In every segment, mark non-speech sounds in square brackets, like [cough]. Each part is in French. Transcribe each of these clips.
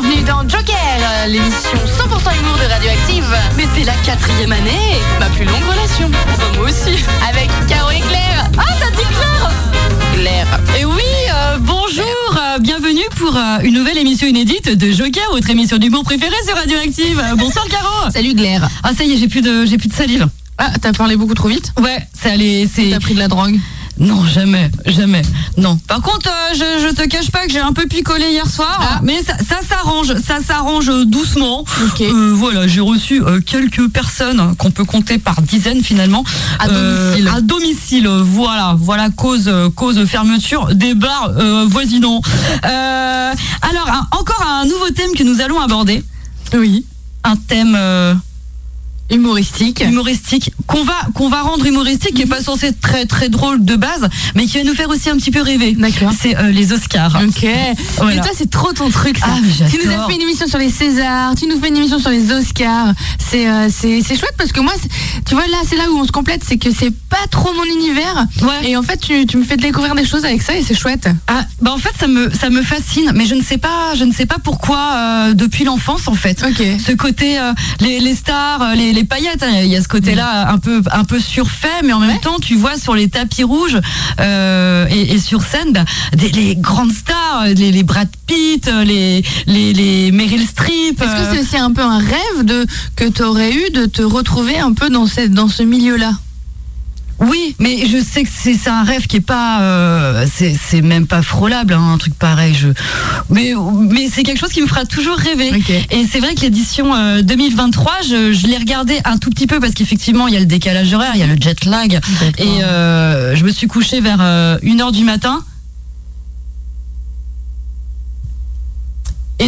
bienvenue dans Joker, euh, l'émission 100% humour de Radioactive. Mais c'est la quatrième année, ma plus longue relation. Bah, moi aussi. Avec Caro et Claire. Ah, t'as dit Claire Claire. Et oui, euh, bonjour, euh, bienvenue pour euh, une nouvelle émission inédite de Joker, votre émission d'humour préférée sur Radioactive. Bonsoir Caro. Salut Claire. Ah ça y est, j'ai plus de j'ai plus de salive. Ah, t'as parlé beaucoup trop vite Ouais, c'est allé, c'est. T'as pris de la drogue Non, jamais, jamais. Non. Par contre, euh, je, je te cache pas que j'ai un peu picolé hier soir, Ah. mais ça, ça s'arrange, ça s'arrange euh, doucement. Ok. Euh, voilà, j'ai reçu euh, quelques personnes qu'on peut compter par dizaines finalement. À domicile. à domicile, voilà, voilà cause cause fermeture des bars voisinants. Alors, un- encore un nouveau thème que nous allons aborder, Oui. un thème. Humoristique. humoristique qu'on va qu'on va rendre humoristique qui est pas censé être très très drôle de base mais qui va nous faire aussi un petit peu rêver D'accord. c'est euh, les Oscars Ok. Voilà. Mais toi, c'est trop ton truc, ça. Ah, mais tu nous as fait une émission sur les Césars, tu nous fais une émission sur les Oscars. C'est euh, c'est c'est chouette parce que moi, tu vois, là, c'est là où on se complète, c'est que c'est pas trop mon univers. Ouais. Et en fait, tu, tu me fais découvrir des choses avec ça et c'est chouette. ah bah en fait ça me ça me fascine mais je ne sais pas je ne sais pas pourquoi euh, depuis l'enfance en fait Ok. ce côté euh, les, les stars les, les paillettes hein, il y a ce côté là un peu un peu surfait mais en même Ouais. temps tu vois sur les tapis rouges euh, et, et sur scène bah, des, les grandes stars les, les Brad Pitt les les, les Meryl Streep Est-ce que euh, c'est aussi un peu un rêve de que tu aurais eu de te retrouver un peu dans, cette, dans ce milieu-là? Oui, mais je sais que c'est un rêve qui est pas, euh, c'est même pas frôlable, hein, un truc pareil. Je, mais mais c'est quelque chose qui me fera toujours rêver. Et c'est vrai que l'édition euh, 2023, je, je l'ai regardée un tout petit peu parce qu'effectivement il y a le décalage horaire, il y a le jet lag, et euh, je me suis couchée vers 1h du matin.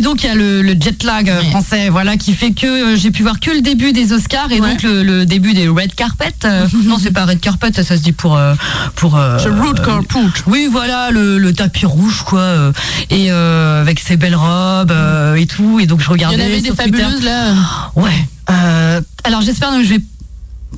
Et donc il y a le, le jet lag euh, Ouais. français, voilà, qui fait que euh, j'ai pu voir que le début des Oscars et Ouais. donc le, le début des red carpet. euh, [laughs] non, c'est pas red carpet, ça, ça se dit pour euh, pour. euh, oui, voilà, le, le tapis rouge, quoi, et euh, avec ses belles robes euh, et tout. Et donc je Il y regardais. en avait des Twitter. fabuleuses là. Ouais. Euh, alors j'espère que je vais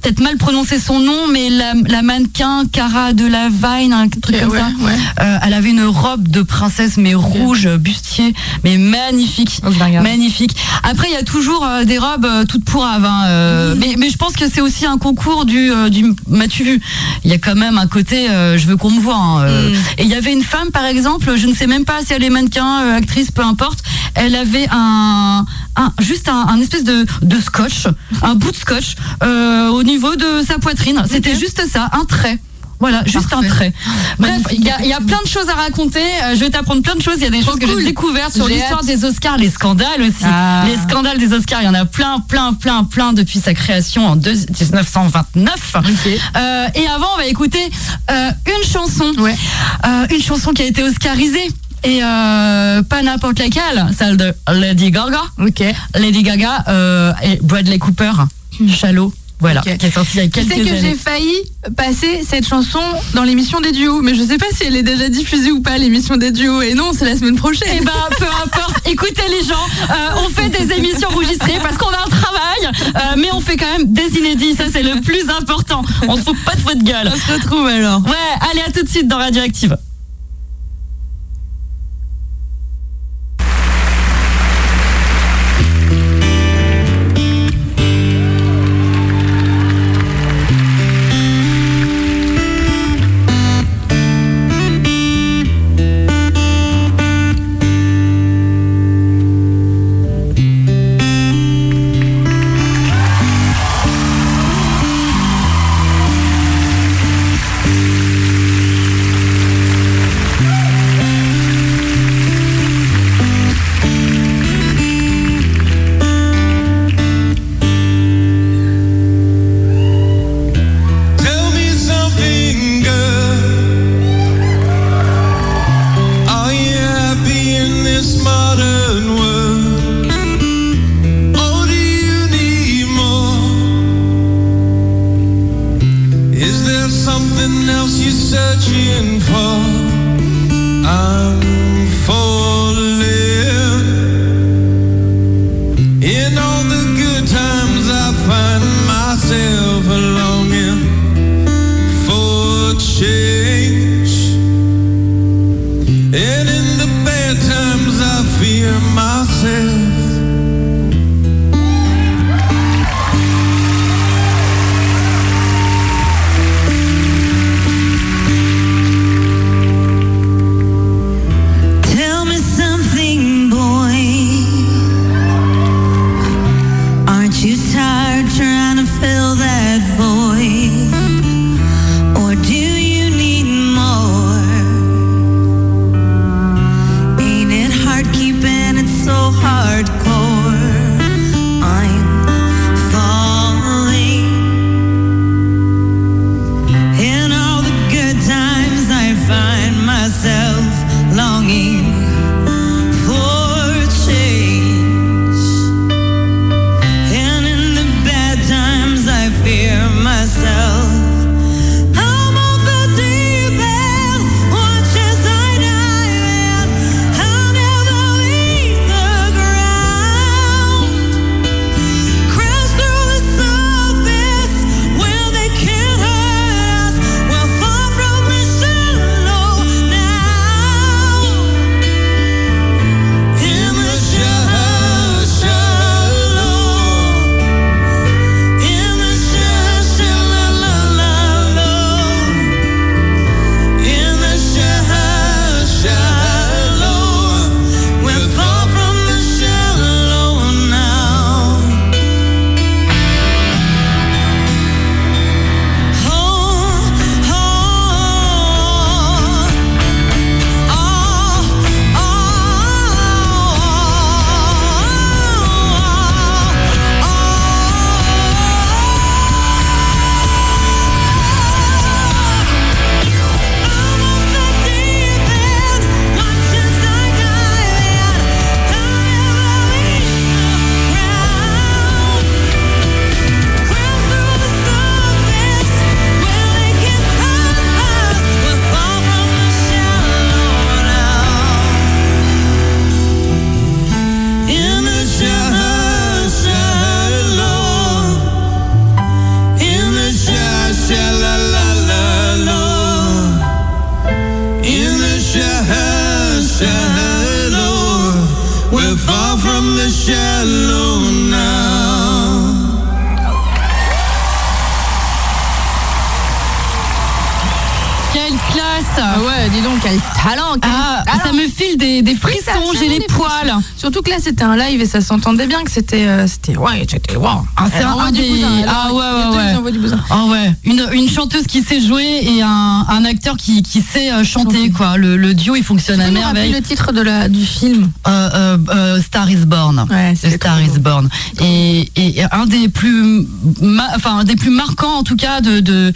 peut-être mal prononcer son nom, mais la, la mannequin Cara de la Vine, un truc comme ouais, ça. ouais. Euh, elle avait une robe de princesse, mais rouge, bustier, mais magnifique. Oh. Magnifique. Après, il y a toujours euh, des robes euh, toutes pourraves. Hein, euh, mais, mais je pense que c'est aussi un concours du, euh, du m'as-tu vu Il y a quand même un côté, euh, je veux qu'on me voit. hein, euh. Mm. Et il y avait une femme, par exemple, je ne sais même pas si elle est mannequin, euh, actrice, peu importe. Elle avait un, un juste un, un espèce de, de scotch, un bout de scotch euh, au niveau de sa poitrine. C'était juste ça, un trait. Voilà, juste Parfait. un trait. Bref, il y, a- il y a plein de choses à raconter. Euh, je vais t'apprendre plein de choses. Il y a des choses que j'ai découvertes sur l'histoire des Oscars, les scandales aussi. Ah. Les scandales des Oscars, il y en a plein, plein, plein, plein depuis sa création en deux- 1929. Euh, et avant, on va écouter euh, une chanson. Ouais. Euh, une chanson qui a été oscarisée. Et euh, pas n'importe laquelle, celle de Lady Gaga. Ok. Lady Gaga euh, et Bradley Cooper, Shallow. Voilà, Ok. qui est sorti il y a Tu quelques sais que j'ai failli passer cette chanson dans l'émission des duos, mais je sais pas si elle est déjà diffusée ou pas l'émission des duos. Et non, c'est la semaine prochaine. Eh ben, peu importe. [laughs] Écoutez les gens, euh, on fait des émissions enregistrées parce qu'on a un travail, euh, mais on fait quand même des inédits. Ça, c'est le plus important. On se fout pas de votre gueule. on se retrouve alors. Ouais, allez, à tout de suite dans Radioactive. shallow. We're far from the shallow now. Quelle classe! Ah ouais, dis donc, quel talent! Quel... Ah, ça me file des, frissons, j'ai les des poils. Surtout que là, c'était un live et ça s'entendait bien que c'était... euh, c'était ouais, c'était... Wow. Ah, c'est un, du des... bousin, Ah ouais, ouais, ouais. du bousin. Ah ouais, une, une chanteuse qui sait jouer et un, un acteur qui, qui sait euh, chanter, quoi. Le, le duo, il fonctionne à merveille. le titre de la, du film? Euh, euh, Star is Born. Ouais, Star is. Born. Et, et un des plus, enfin un des plus marquants en tout cas de, de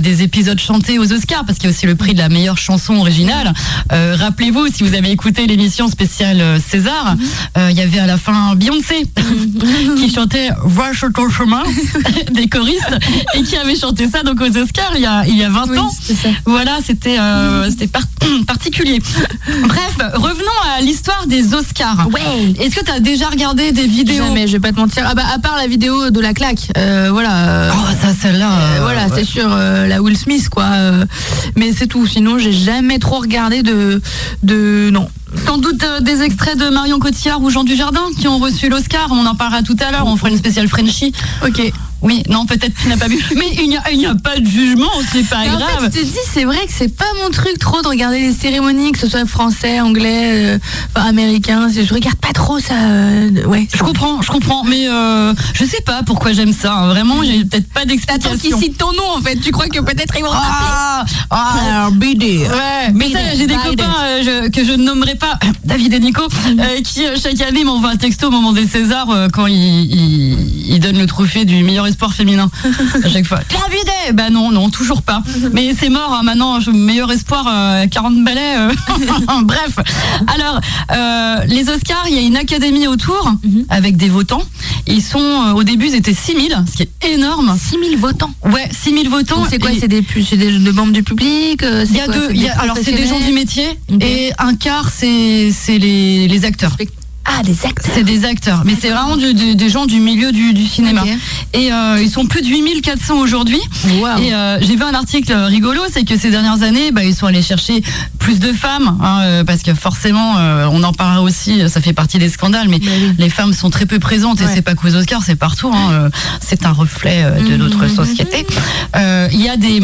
des épisodes chantés aux Oscars, parce qu'il y a aussi le prix de la meilleure chanson originale. Euh, Rappelez-vous, si vous avez écouté l'émission spéciale euh, César, euh, il y avait à la fin Beyoncé [laughs] qui chantait Va sur ton chemin [laughs] des choristes et qui avait chanté ça donc aux Oscars il y a il y a 20 Oui, ans. c'était ça. Voilà, c'était euh, c'était par- [clears throat] particulier. Bref, revenons à l'histoire des Oscars. Ouais Est-ce que tu as déjà regardé des vidéos? Jamais, je vais pas te mentir. Ah bah, à part la vidéo de la claque, euh, voilà. Oh, ça, celle-là. voilà, ouais. c'est sûr, euh, la Will Smith, quoi. mais c'est tout. Sinon, j'ai jamais trop regardé de, de, non. Sans doute euh, des extraits de Marion Cotillard ou Jean Dujardin qui ont reçu l'Oscar. On en parlera tout à l'heure. On fera une spéciale Frenchie. Ok. Oui, non, peut-être tu n'as pas vu. [laughs] Mais il n'y a, pas de jugement, c'est pas Mais en grave. fait, je te dis, c'est vrai que c'est pas mon truc trop de regarder les cérémonies, que ce soit français, anglais, euh, enfin, américain. Je regarde pas trop ça. euh, ouais. Je comprends, je comprends, mais euh, je sais pas pourquoi j'aime ça. hein. Vraiment, j'ai peut-être pas Attends d'explication. qu'ils citent ton nom, en fait? Tu crois que peut-être ils vont Ah, ah, BD. Ouais, mais ça, j'ai des copains euh, je- que je ne nommerai pas, David et Nico, euh, qui euh, chaque année m'envoient un texto au moment des Césars euh, quand ils donnent le trophée du meilleur espoir féminin. À chaque fois. David et Bah non, non, toujours pas. Mais c'est mort, hein, maintenant, je- meilleur espoir, euh, 40 balais. [laughs] Bref. Alors, les Oscars, il y a une académie autour avec des votants. Ils sont, au début, ils étaient 6000, ce qui est énorme. 6000 votants. Ouais, 6000 votants. C'est quoi C'est des, des, des membres du public c'est il y a quoi deux, il y a- alors c'est des gens du métier et un quart c'est c'est les, les acteurs. Ah, des acteurs. C'est des acteurs, mais c'est vraiment du- du- des gens du milieu du, du cinéma. Et euh, ils sont plus de 8400 aujourd'hui. Et euh, j'ai vu un article rigolo, c'est que ces dernières années, bah, ils sont allés chercher plus de femmes, hein, euh, parce que forcément, euh, on en parlera aussi, ça fait partie des scandales, mais Bah oui. les femmes sont très peu présentes, et Ouais. c'est pas qu'aux Oscars, c'est partout. hein, c'est un reflet de notre Mhm. société. Euh, Il y a des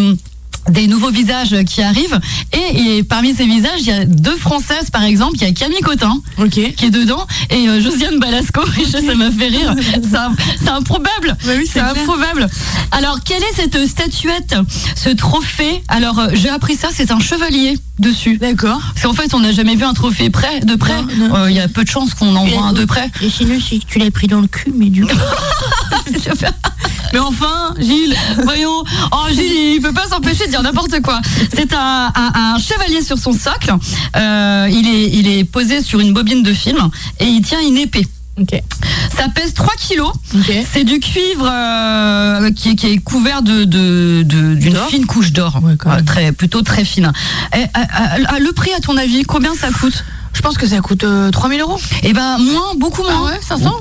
des nouveaux visages qui arrivent. Et, et parmi ces visages il y a deux françaises par exemple. Il y a Camille Cotin qui est dedans et euh, Josiane Balasco. [laughs] Ça m'a fait rire. C'est c'est improbable. Bah oui, c'est c'est improbable. Alors quelle est cette statuette ce trophée? Alors euh, j'ai appris ça c'est un chevalier dessus. D'accord. parce qu'en fait on n'a jamais vu un trophée près de près. Euh, il y a peu de chances qu'on en voit un de près. Et sinon, si tu l'as pris dans le cul, mais du coup. [laughs] [laughs] Mais enfin, Gilles. Voyons, oh Gilles, il peut pas s'empêcher de dire n'importe quoi. C'est un, un- un chevalier sur son socle. Euh, il est, il est posé sur une bobine de film et il tient une épée. Ça pèse 3 kilos. C'est du cuivre euh, qui, est- qui est couvert de d'une fine couche d'or, Ouais, Euh, très plutôt très fine. Et, euh, le prix, à ton avis, combien ça coûte? Je pense que ça coûte euh, 3000 euros. Eh ben moins, beaucoup moins. Ah ouais, 500 Ou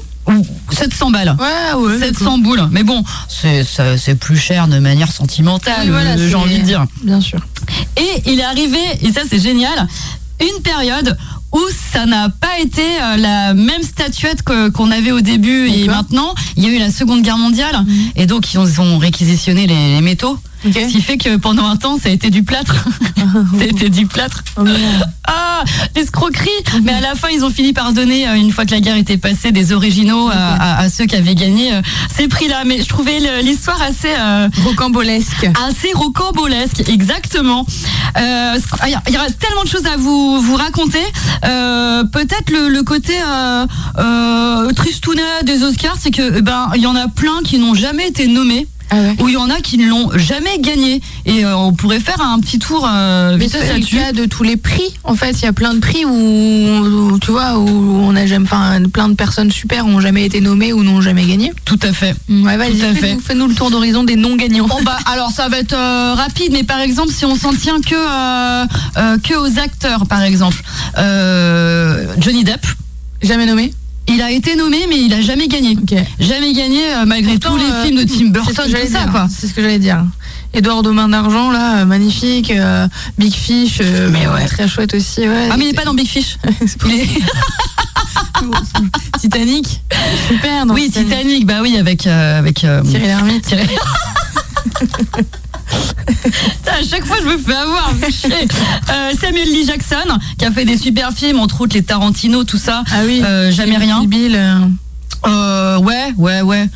700 balles. Ouais, ouais. 700 boules. Mais bon, c'est plus cher de manière sentimentale, voilà, euh, j'ai envie de dire. Bien sûr. Et il est arrivé, et ça c'est génial, une période où ça n'a pas été euh, la même statuette qu'on avait au début et maintenant. Il y a eu la Seconde Guerre mondiale et donc ils ont, ils ont réquisitionné les, les métaux. Ce qui fait que pendant un temps, ça a été du plâtre. [laughs] ça a été du plâtre. Oh. Ah, l'escroquerie Mais à la fin, ils ont fini par donner, euh, une fois que la guerre était passée, des originaux à, à- à ceux qui avaient gagné euh, ces prix-là. Mais je trouvais l'histoire assez... euh, Rocambolesque. assez rocambolesque, exactement. Euh, il y a- il y aura tellement de choses à vous, vous raconter. Euh, Peut-être le, le côté euh, euh, tristounet des Oscars, c'est que eh ben il y en a plein qui n'ont jamais été nommés. Ah ouais. Ou il y en a qui ne l'ont jamais gagné. Et euh, on pourrait faire un petit tour euh, Mais ça, c'est le cas de tous les prix. En fait, il y a plein de prix où, où, tu vois, où on a jamais, enfin, plein de personnes super ont jamais été nommées ou n'ont jamais gagné. Tout à fait. Ouais, vas-y, fais-nous le tour d'horizon des non gagnants. Bon bah alors ça va être euh, rapide, mais par exemple si on s'en tient que que aux acteurs, par exemple, Johnny Depp. Jamais nommé. Il a été nommé, mais il a jamais gagné. Jamais gagné euh, malgré Pourtant, tous les euh, films de Tim Burton, tout ça quoi. C'est ce que j'allais dire. Edouard de Main d'Argent, là, euh, magnifique. euh, Big Fish, euh, Mais ouais. très chouette aussi. Ouais, Ah mais il est pas dans Big Fish. [laughs] Il est- [laughs] Titanic. Super. dans Oui, Titanic, bah oui, avec. euh, avec euh, Thierry Lhermitte. Thierry- Putain, à chaque fois, je me fais avoir. fais chier. Euh, Samuel Lee Jackson, qui a fait des super films, entre autres les Tarantino, tout ça. Ah oui. Euh, jamais rien. Kill Bill. euh. Euh, ouais, ouais, ouais.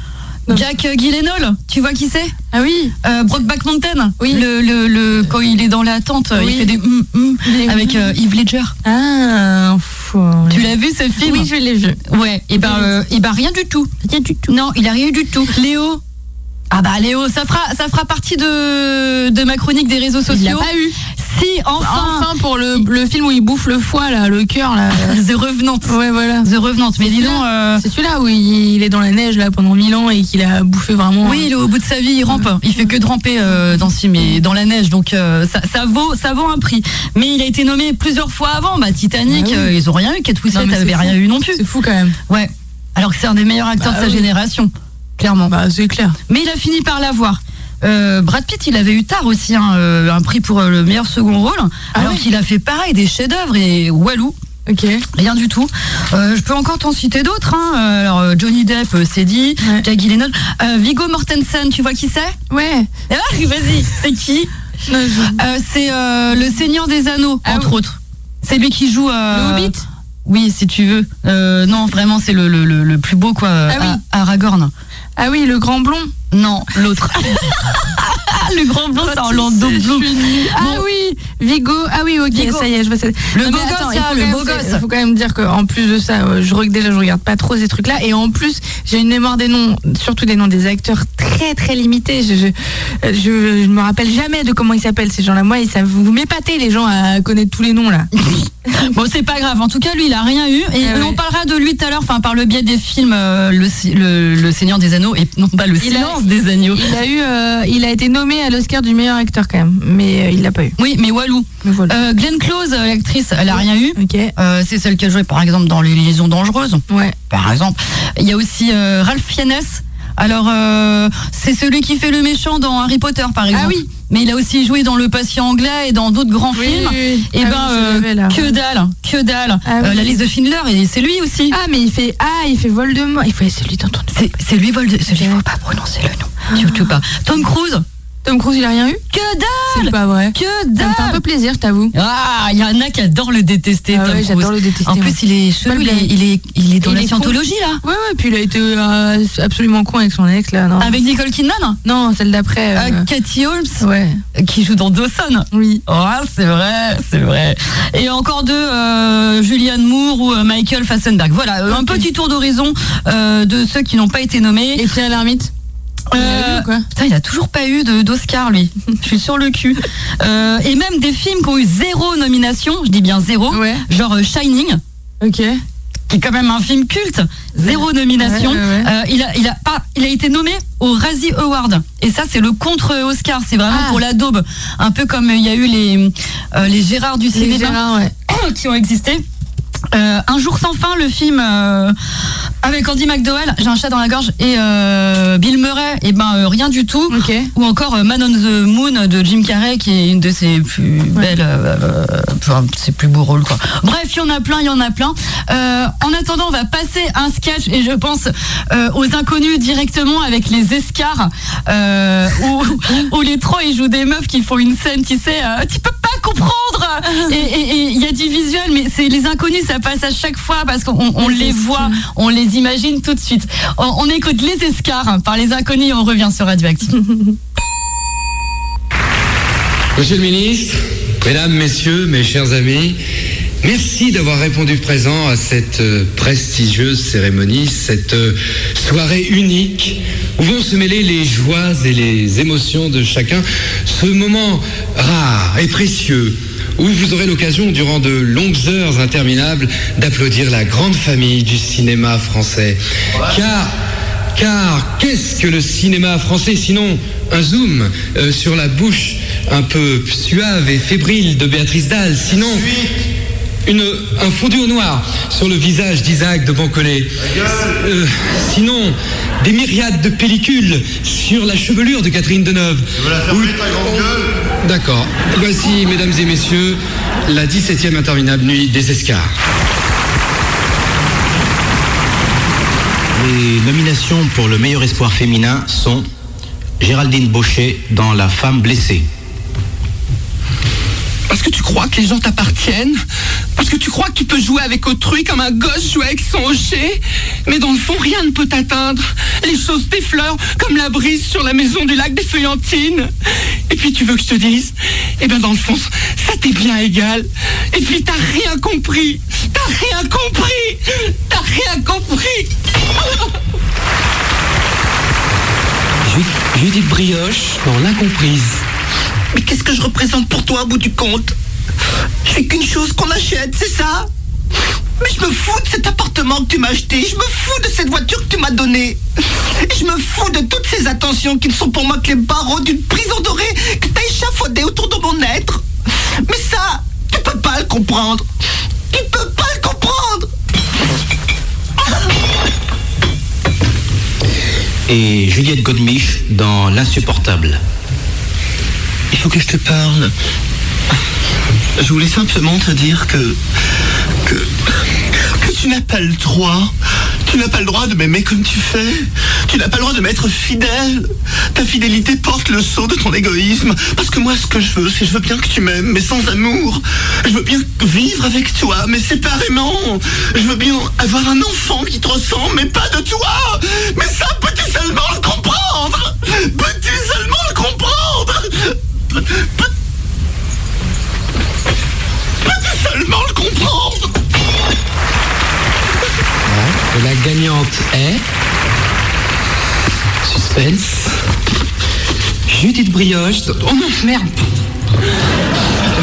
Jack Gyllenhaal, tu vois qui c'est? Ah oui. euh, Brokeback Mountain. Oui. Le, le, le- quand il est dans la tente, Oui. il fait des hum Des avec hum. euh, Ledger. Ah, fou. Tu l'as vu ce film? Oui, je l'ai vu. Ouais. Et ben, euh, et ben rien du tout. Rien du tout. Non, il a rien eu du tout. Léo. Ah bah Léo, ça fera ça fera partie de de ma chronique des réseaux Il l'a sociaux. pas eu. Si, enfin, Enfin, pour le, le film où il bouffe le foie, là, le cœur, là. [laughs] The Revenant. Ouais, voilà. The Revenant. Mais dis donc, euh, C'est celui-là où il il est dans la neige, là, pendant mille ans et qu'il a bouffé vraiment. oui, il est au bout de sa vie, il rampe. Il fait que de ramper euh, dans ce film et dans la neige, donc euh, ça, ça vaut ça vaut un prix. Mais il a été nommé plusieurs fois avant. Bah Titanic, Bah oui. euh, ils ont rien eu. Kate Winslet rien eu non plus. C'est fou quand même. Ouais. Alors que c'est un des meilleurs acteurs Bah de sa oui. génération, clairement. Bah, c'est clair. Mais il a fini par l'avoir. Euh, Brad Pitt, il avait eu tard aussi hein, euh, un prix pour euh, le meilleur second rôle, Ah alors qu'il a fait pareil des chefs-d'œuvre et Walou. Ok. Rien du tout. Euh, je peux encore t'en citer d'autres. Hein. Alors Johnny Depp, c'est dit. Ouais. Jack Gyllenhaal, Euh, Viggo Mortensen, tu vois qui c'est? Ouais. Ah, Vas-y, c'est qui? C'est le Seigneur des Anneaux, Ah entre oui. autres. C'est lui qui joue. Le Hobbit? Oui, si tu veux. Non, vraiment, c'est le, le, le, le plus beau, quoi. Ah oui. Aragorn. Ah oui, le grand blond. Non, l'autre. [laughs] le grand blond, c'est Orlando Bloom. Ah Bon. oui, Vigo. Ah oui, ok, Vigo. ça y est, je vois ça. Le Non, beau gosse, attends, le quand même- beau gosse. Il faut quand même dire qu'en plus de ça, euh, je déjà je regarde pas trop ces trucs-là, et en plus j'ai une mémoire des noms, surtout des noms des acteurs très très limitée. Je, je, je, je me rappelle jamais de comment ils s'appellent ces gens-là. Moi, ça vous m'épatez les gens à connaître tous les noms là. [laughs] [laughs] Bon, c'est pas grave. En tout cas, lui, il a rien eu. Et Ah ouais. on parlera de lui tout à l'heure, enfin, par le biais des films euh, le, Si- le, le Seigneur des Anneaux et non pas le Il a- Silence des Agneaux. Il a eu, euh, il a été nommé à l'Oscar du meilleur acteur quand même, mais euh, il l'a pas eu. Oui, mais Walou. Mais voilà. Glenn Close, l'actrice, elle a rien eu. C'est celle qui a joué, par exemple, dans Les Liaisons Dangereuses. Ouais. Par exemple. Il y a aussi Ralph Fiennes. Alors, euh, c'est celui qui fait le méchant dans Harry Potter, par exemple. Ah oui. Mais il a aussi joué dans Le Patient anglais et dans d'autres grands films. Et Ah ben, oui, je euh, que dalle, que dalle. Ah Euh, oui. la liste de Schindler, et c'est lui aussi. Ah mais il fait ah il fait Voldemort. Il fait celui dont on ne C'est c'est lui, Vold. Il faut pas prononcer le nom. Surtout pas. Tom Cruise. Tom Cruise il a rien eu. Que C'est dalle pas vrai. Que Ça me fait un dalle peu plaisir, je t'avoue. Ah, il y en a qui adorent le détester, Ah Tom ouais, Cruise. j'adore le détester, En plus, il est chelou, il est, il est, il est dans Il la est con. scientologie, là. Ouais ouais, puis il a été euh, absolument con avec son ex là. Non. Avec Nicole Kidman? Non, celle d'après. euh, Euh, Cathy Holmes, Ouais. qui joue dans Dawson? Oui. Oh, c'est vrai, c'est vrai. Et encore deux, euh, Julianne Moore ou euh, Michael Fassenberg. Voilà, euh, un petit tour d'horizon euh, de ceux qui n'ont pas été nommés. Et Thierry Lhermitte? Euh, quoi Putain, il a toujours pas eu d'Oscar, lui. [laughs] Je suis sur le cul. Euh, et même des films qui ont eu zéro nomination, je dis bien zéro, Ouais. genre euh, Shining, Ok. qui est quand même un film culte, zéro nomination. Ouais, ouais, ouais. Euh, il, a, il, a pas, il a été nommé au Razzie Award. Et ça, c'est le contre-Oscar. C'est vraiment Ah. pour la daube. Un peu comme il y a eu les, euh, les Gérard du cinéma Gérard, [coughs] qui ont existé. Euh, un jour sans fin, le film avec Andy McDowell, j'ai un chat dans la gorge, et euh, Bill Murray, et ben euh, rien du tout. Ou encore euh, Man on the Moon de Jim Carrey, qui est une de ses plus belles, enfin, ses plus beaux rôles. Quoi. Bref, il y en a plein, il y en a plein. En attendant, on va passer un sketch, et je pense aux inconnus directement avec les escars, où, [laughs] où les trois ils jouent des meufs qui font une scène, tu sais, tu peux pas comprendre. Et il y a du visuel, mais c'est les inconnus, ça passe à chaque fois parce qu'on on les voit, on les imagine tout de suite. On, écoute les escars par les inconnus, on revient sur Radioactive. [laughs] Monsieur le ministre, mesdames, messieurs, mes chers amis, merci d'avoir répondu présent à cette euh, prestigieuse cérémonie, cette euh, soirée unique où vont se mêler les joies et les émotions de chacun, ce moment rare et précieux où vous aurez l'occasion, durant de longues heures interminables, d'applaudir la grande famille du cinéma français. Car car qu'est-ce que le cinéma français sinon un zoom euh, sur la bouche un peu suave et fébrile de Béatrice Dalle Sinon une, un fondu au noir sur le visage d'Isaac de Bancolé. Euh, sinon des myriades de pellicules sur la chevelure de Catherine Deneuve. D'accord. Voici, mesdames et messieurs, la 17e interminable nuit des escars. Les nominations pour le meilleur espoir féminin sont Géraldine Baucher dans La femme blessée. Parce que tu crois que les gens t'appartiennent? Parce que tu crois que tu peux jouer avec autrui comme un gosse joue avec son hocher Mais dans le fond, rien ne peut t'atteindre. Les choses t'effleurent comme la brise sur la maison du lac des Feuillantines. Et puis tu veux que je te dise? Eh bien dans le fond, ça t'est bien égal. Et puis t'as rien compris. T'as rien compris. T'as rien compris. Ju- Judith Brioche dans L'incomprise. Mais qu'est-ce que je représente pour toi au bout du compte? Je fais qu'une chose qu'on achète, c'est ça? Mais je me fous de cet appartement que tu m'as acheté, je me fous de cette voiture que tu m'as donnée. Et je me fous de toutes ces attentions qui ne sont pour moi que les barreaux d'une prison dorée que t'as échafaudée autour de mon être. Mais ça, tu peux pas le comprendre. Tu peux pas le comprendre. Et Juliette Godemiche dans L'insupportable. Il faut que je te parle. Je voulais simplement te dire que. que. que tu n'as pas le droit. Tu n'as pas le droit de m'aimer comme tu fais. Tu n'as pas le droit de m'être fidèle. Ta fidélité porte le sceau de ton égoïsme. Parce que moi, ce que je veux, c'est je veux bien que tu m'aimes, mais sans amour. Je veux bien vivre avec toi, mais séparément. Je veux bien avoir un enfant qui te ressemble, mais pas de toi. Mais ça, peux-tu seulement le comprendre? Peux-tu seulement le comprendre Peux- peux- Peux-tu seulement le comprendre la gagnante est. Suspense. Judith Brioche. Oh non, merde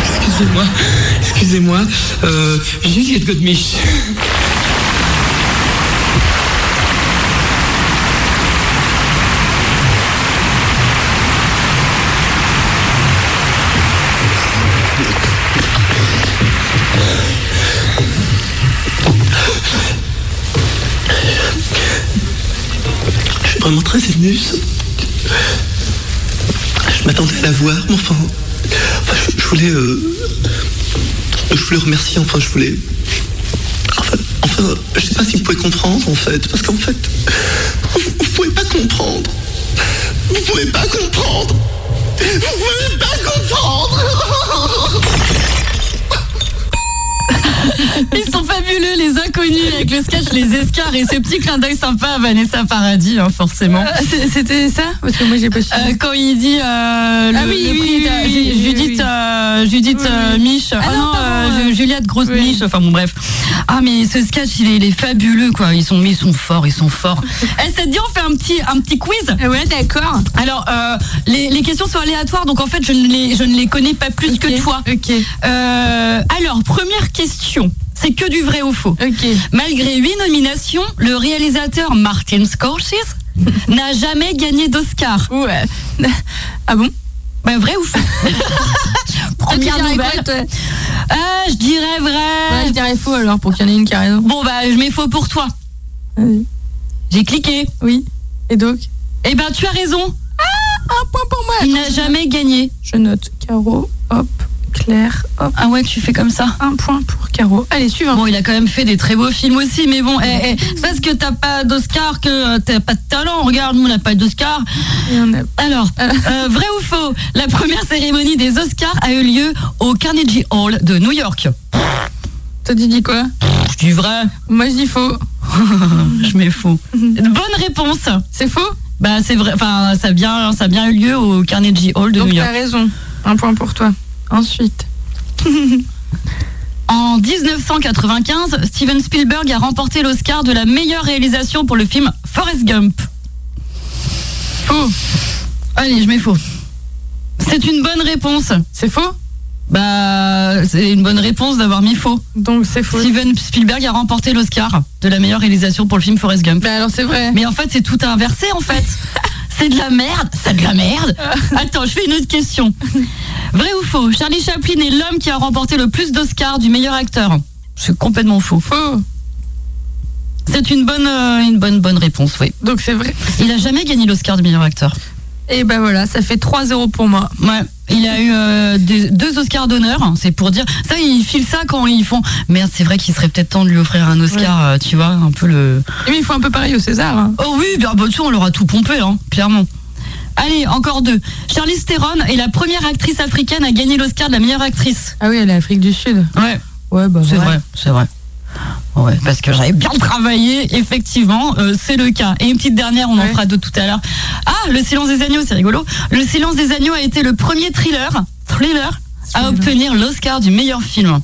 Excusez-moi, excusez-moi. Euh, Juliette Godemiche. Vraiment très ému. Je m'attendais à la voir, mais enfin. je, voulais. euh, je voulais remercier, enfin, je voulais. Enfin, enfin, je sais pas si vous pouvez comprendre, en fait, parce qu'en fait. Vous pouvez pas comprendre. Vous pouvez pas comprendre. Vous pouvez pas comprendre. [laughs] Ils sont fabuleux, les inconnus, avec le sketch Les Escars et ce petit clin d'œil sympa à Vanessa Paradis, hein, forcément. C'est- C'était ça Parce que moi j'ai pas su. Euh, quand il dit euh, le, Ah oui, le oui, prix oui, Judith, oui. euh, Judith Oui, euh, oui. Mich, Ah ah non, euh, euh, Juliette Grosse oui. Mich, enfin bon bref. Ah mais ce sketch il est, il est fabuleux quoi, ils sont, ils sont forts, ils sont forts. [laughs] Eh, ça te dit on fait un petit, un petit quiz Ah ouais, d'accord. Alors euh, les, les questions sont aléatoires donc en fait je ne les, je ne les connais pas plus que toi. Ok. Euh, alors première question, c'est que du vrai ou faux? Ok. Malgré huit nominations, le réalisateur Martin Scorsese [laughs] n'a jamais gagné d'Oscar. Ouais. [laughs] Ah bon? Ben, vrai ou faux [laughs] Première nouvelle. Ah, je dirais vrai. Ouais, je dirais faux alors pour qu'il y en ait une qui a raison. Bon, bah, je mets faux pour toi. J'ai cliqué. Oui. Et donc Eh ben, tu as raison. Un point pour moi. Il n'a jamais gagné. Je note Caro, hop, Claire, hop. Ah ouais, tu fais comme ça. Un point pour Caro. Allez, suivant. Bon, il a quand même fait des très beaux films aussi, mais bon, eh, eh, c'est parce que t'as pas d'Oscar que euh, t'as pas de talent. Regarde, nous, on n'a pas d'Oscar. A- Alors, euh, vrai ou faux La première cérémonie des Oscars a eu lieu au Carnegie Hall de New York. Toi, tu dis quoi? Je dis vrai. Moi, je dis faux. [laughs] Je mets faux. Bonne réponse. C'est faux? Bah c'est vrai. Enfin, ça a bien, ça a bien eu lieu au Carnegie Hall de Donc, New t'as York. raison. Un point pour toi. Ensuite. [laughs] En 1995, Steven Spielberg a remporté l'Oscar de la meilleure réalisation pour le film Forrest Gump. Faux. Allez, je mets faux. C'est une bonne réponse. C'est faux? Bah, c'est une bonne réponse d'avoir mis faux. Donc, c'est faux. Steven Spielberg a remporté l'Oscar de la meilleure réalisation pour le film Forrest Gump. Bah, alors, c'est vrai. Mais en fait, c'est tout inversé en fait. [laughs] C'est de la merde, c'est de la merde. [laughs] Attends, je fais une autre question. Vrai ou faux Charlie Chaplin est l'homme qui a remporté le plus d'Oscars du meilleur acteur. C'est complètement faux. Faux. C'est une bonne, euh, une bonne, bonne réponse, oui. Donc, c'est vrai. Il a jamais gagné l'Oscar du meilleur acteur. Et bah voilà, ça fait 3-0 pour moi. Ouais. Il a eu euh, des- deux Oscars d'honneur, hein, c'est pour dire. Ça, ils filent ça quand ils font. Merde, c'est vrai qu'il serait peut-être temps de lui offrir un Oscar, euh, tu vois, un peu le. Mais il faut un peu pareil au César. hein. Oh oui, bien, bah, tu sais, on leur a tout pompé, hein, clairement. Allez, encore deux. Charlize Theron est la première actrice africaine à gagner l'Oscar de la meilleure actrice. Ah oui, elle est Afrique du Sud. Ouais, Ouais, bah c'est vrai, c'est vrai. Ouais, parce que j'avais bien travaillé, effectivement, euh, c'est le cas. Et une petite dernière, on en fera d'autres tout à l'heure. Ah, Le Silence des Agneaux, c'est rigolo. Le Silence des Agneaux a été le premier thriller, thriller à obtenir l'Oscar du meilleur film.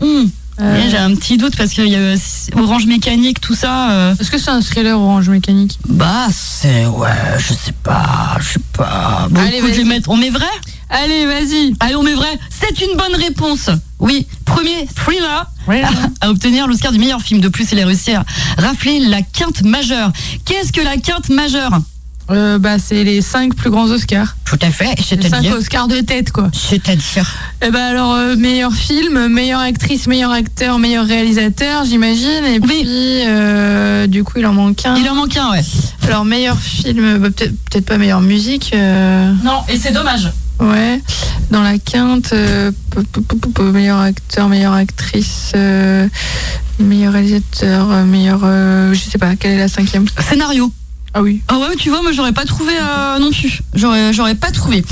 Hmm. Euh, J'ai un petit doute parce qu'il y a euh, Orange Mécanique, tout ça. euh, Est-ce que c'est un thriller orange mécanique? Bah, c'est. Ouais, je sais pas, je sais pas. Bon, Allez, écoute, je vais mettre. On met vrai? Allez, vas-y. Allez, on met vrai. C'est une bonne réponse. Oui, premier thriller à, [laughs] à obtenir l'Oscar du meilleur film. De plus, il a réussi à rafler la quinte majeure. Qu'est-ce que la quinte majeure? Euh, bah, c'est les cinq plus grands Oscars. Tout à fait, Les cinq c'est-à-dire. Oscars de tête, quoi. C'est-à-dire. Eh ben alors, euh, meilleur film, meilleure actrice, meilleur acteur, meilleur réalisateur, j'imagine. Et Oui. puis, euh, du coup, il en manque un. Il en manque un, ouais. Alors, meilleur film, bah, peut-être peut-être pas meilleure musique. euh, Non, et c'est dommage. ouais. Dans la quinte, euh, meilleur acteur, meilleure actrice, euh, meilleur réalisateur, meilleur. euh, je sais pas, quelle est la cinquième? Scénario. Ah oui. Ah ouais, tu vois, moi j'aurais pas trouvé euh, non plus. J'aurais, j'aurais pas trouvé.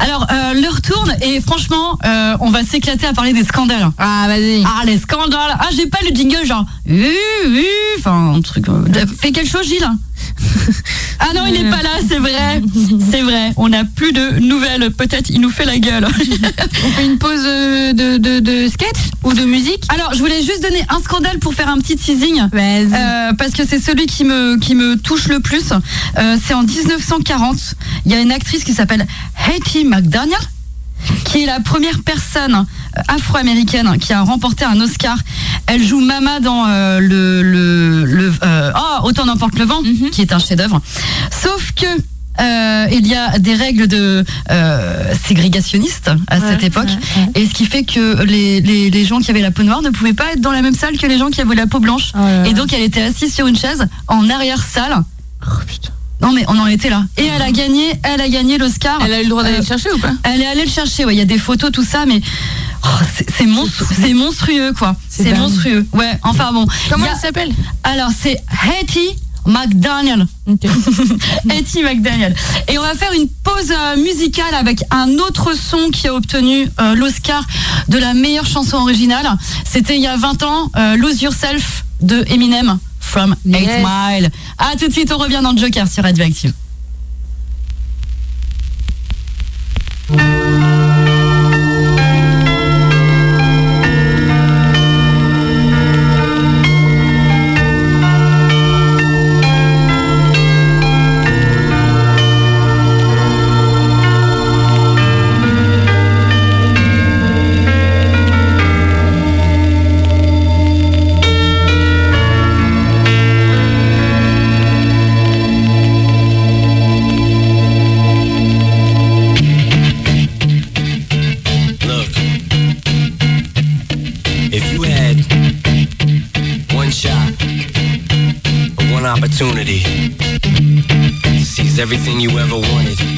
Alors, euh, l'heure tourne et franchement, euh, on va s'éclater à parler des scandales. Ah, vas-y. Ah, les scandales. Ah, j'ai pas le jingle genre. euh, euh, Enfin, un truc. Fais quelque chose, Gilles Ah non, il est pas là, c'est vrai. C'est vrai. On n'a plus de nouvelles. Peut-être il nous fait la gueule. [laughs] On fait une pause euh, de, de, de sketch ou de musique Alors, je voulais juste donner un scandale pour faire un petit teasing. Euh, parce que c'est celui qui me, qui me touche le plus. Euh, c'est en 1940. Il y a une actrice qui s'appelle Hattie McDaniel, qui est la première personne afro-américaine qui a remporté un Oscar. Elle joue Mama dans euh, le, le, le euh, oh, Autant n'emporte le vent, qui est un chef-d'œuvre. Sauf que euh, il y a des règles de euh, ségrégationnistes à cette époque, et ce qui fait que les, les, les gens qui avaient la peau noire ne pouvaient pas être dans la même salle que les gens qui avaient la peau blanche. Oh. Et donc elle était assise sur une chaise en arrière-salle. Oh, putain. Non mais on en était là. Et elle a gagné, elle a gagné l'Oscar. Elle a eu le droit d'aller Euh, le chercher ou pas? Elle est allée le chercher. Il y a des photos, tout ça, mais oh, c'est c'est monstru- c'est monstrueux quoi. C'est monstrueux. Ouais. Enfin bon. Comment elle s'appelle? Alors c'est Hattie McDaniel. Hattie [laughs] McDaniel. Et on va faire une pause euh, musicale avec un autre son qui a obtenu euh, l'Oscar de la meilleure chanson originale. C'était il y a 20 ans, euh, Lose Yourself de Eminem from 8 Yes. Mile. À tout de suite, on revient dans le Joker sur Radioactive. Everything you ever wanted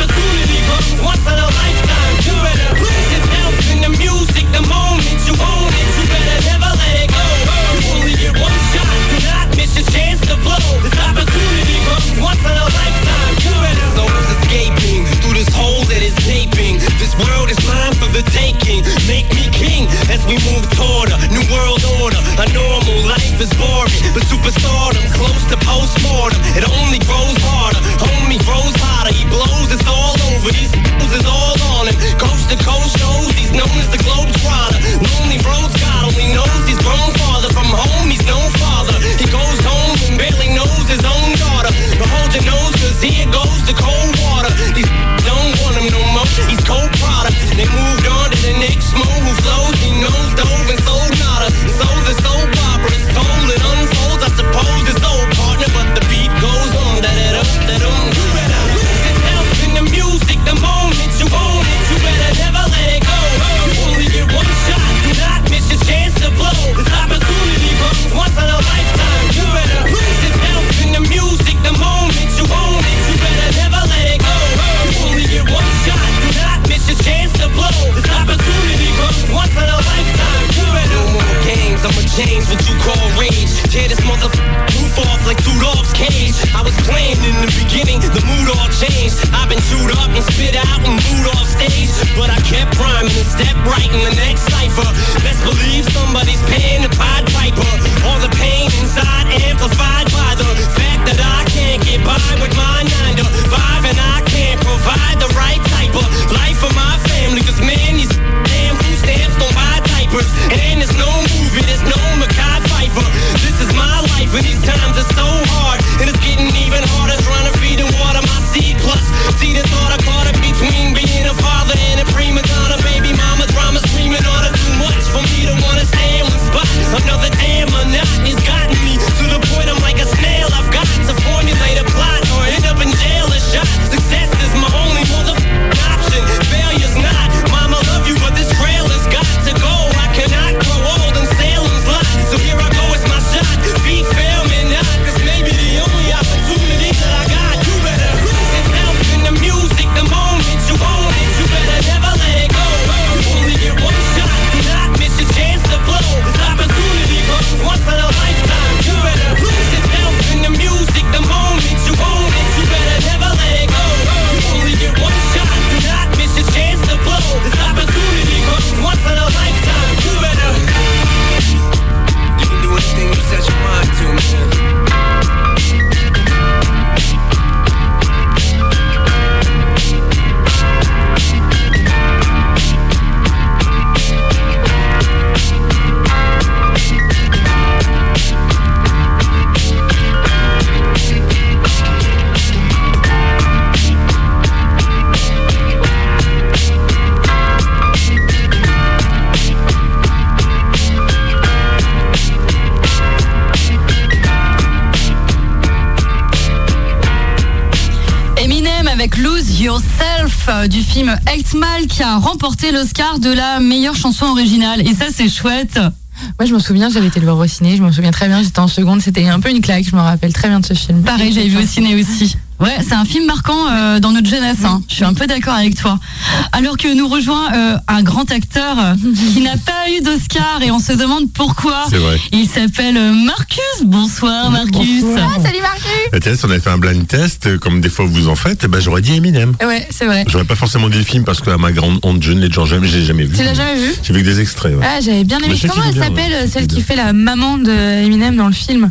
for the lifetime. You better put yourself in the music the moment you own it. You better never let it go. You only get one shot. Do not miss your chance to blow. This opportunity once in a lifetime. You better. Escaping through this hole that is gaping. This world is mine for the taking. Make me king as we move toward a new world order. A normal life is boring, but superstardom close to postmortem. It only grows harder. Homie grows over. These fools is all on him. Coast to coast shows, he's known as the globe trotter. Lonely roads, God only knows he's grown farther from home. He's no father. He goes home and barely knows his own daughter. But hold your nose, cause here goes the cold euh, du film 8 Mile qui a remporté l'Oscar de la meilleure chanson originale. Et ça, c'est chouette. Moi, je me souviens, j'avais été le voir au ciné, je me souviens très bien, j'étais en seconde, c'était un peu une claque, je me rappelle très bien de ce film. Pareil, j'avais vu au ciné aussi. Ouais, c'est un film marquant euh, dans notre jeunesse. hein. Je suis un peu d'accord avec toi. Alors que nous rejoint euh, un grand acteur euh, qui n'a pas eu d'Oscar et on se demande pourquoi. C'est vrai. Il s'appelle euh, Marcus. Bonsoir Marcus. Ah, salut Marcus Et tiens, si on avait fait un blind test, comme des fois vous en faites, ben, j'aurais dit Eminem. Ouais, c'est vrai. J'aurais pas forcément dit le film parce qu'à ma grande honte, je ne l'ai jamais, vu. Tu l'as jamais vu J'ai vu que des extraits. ouais. Ah, j'avais bien aimé. Comment elle s'appelle, ouais. celle qui fait la maman de Eminem dans le film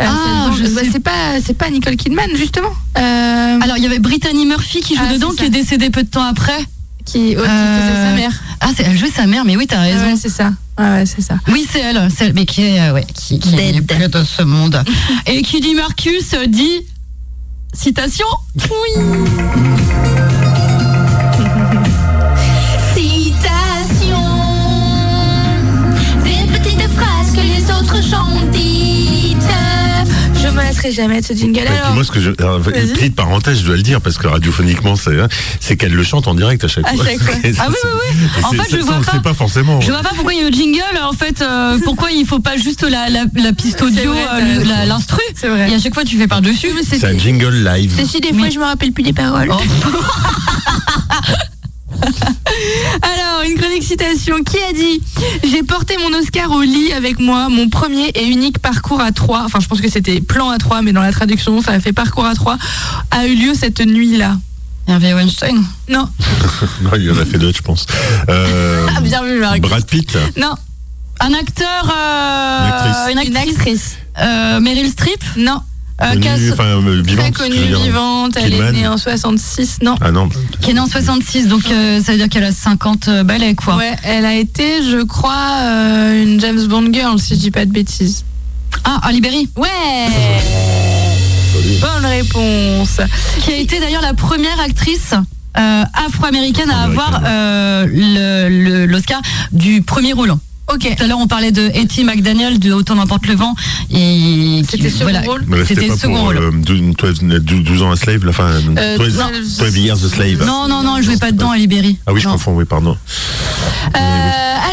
Euh, Ah, c'est- bah, sais. c'est pas, c'est pas Nicole Kidman justement. Euh, Alors il y avait Brittany Murphy qui joue Ah, dedans, qui est décédée peu de temps après. Qui, ouais, qui Euh, faisait sa mère. Ah, c'est- elle jouait sa mère, mais oui, t'as Ah raison. ouais, c'est ça. Ouais, c'est ça. Oui, c'est elle, c'est elle, mais qui est, euh, ouais, qui, qui est plus de ce monde. Et qui dit Marcus dit citation. Oui. Jamais de ce jingle. Alors, moi, ce que je, alors, Vas-y. petite parenthèse, je dois le dire parce que radiophoniquement, c'est, hein, c'est qu'elle le chante en direct à chaque À fois. chaque [laughs] Ah oui, oui, oui. En c'est- fait, je ça, vois pas. pas forcément. Je vois pas pourquoi il y a le jingle. En fait, euh, [laughs] pourquoi il faut pas juste la, la, la piste audio, vrai, euh, l'instru. C'est vrai. Et à chaque fois, tu fais par dessus. Mais C'est un jingle live. c'est si des fois Oui. je me rappelle plus des paroles. [laughs] Alors, une chronique citation. Qui a dit J'ai porté mon Oscar au lit avec moi, mon premier et unique parcours à trois. Enfin, je pense que c'était plan à trois, mais dans la traduction, ça a fait parcours à trois. A eu lieu cette nuit-là. Hervé Weinstein. Non, [laughs] Non, il y en a fait d'autres, je pense. Euh, [laughs] Ah, bien vu, Marc. Brad Pitt. non, Un acteur, euh, Une actrice. une actrice, Euh, Meryl Streep, Non. Euh, Connue, enfin, euh, vivante. Très connue, vivante. Elle Kidman. est née en 66. Non. Ah non. qui est née en 66, donc euh, ça veut dire qu'elle a 50 balais quoi. Ouais, elle a été, je crois, euh, une James Bond girl, si je dis pas de bêtises. Ah, Ali Berry, Ouais Bonne réponse. qui a été d'ailleurs la première actrice euh, afro-américaine à avoir euh, le- le- l'Oscar du premier rôle. Ok. Tout à l'heure, on parlait de Etty McDaniel de Autant n'importe le vent. Et C'était second rôle C'était second rôle. euh, 12, 12 12 ans à Slave, la fin. Euh, 12, 12 12 years a Slave. Non, non, non, elle jouait pas dedans, Ali Berry. Ah oui, je Non. confonds, oui, pardon. Euh,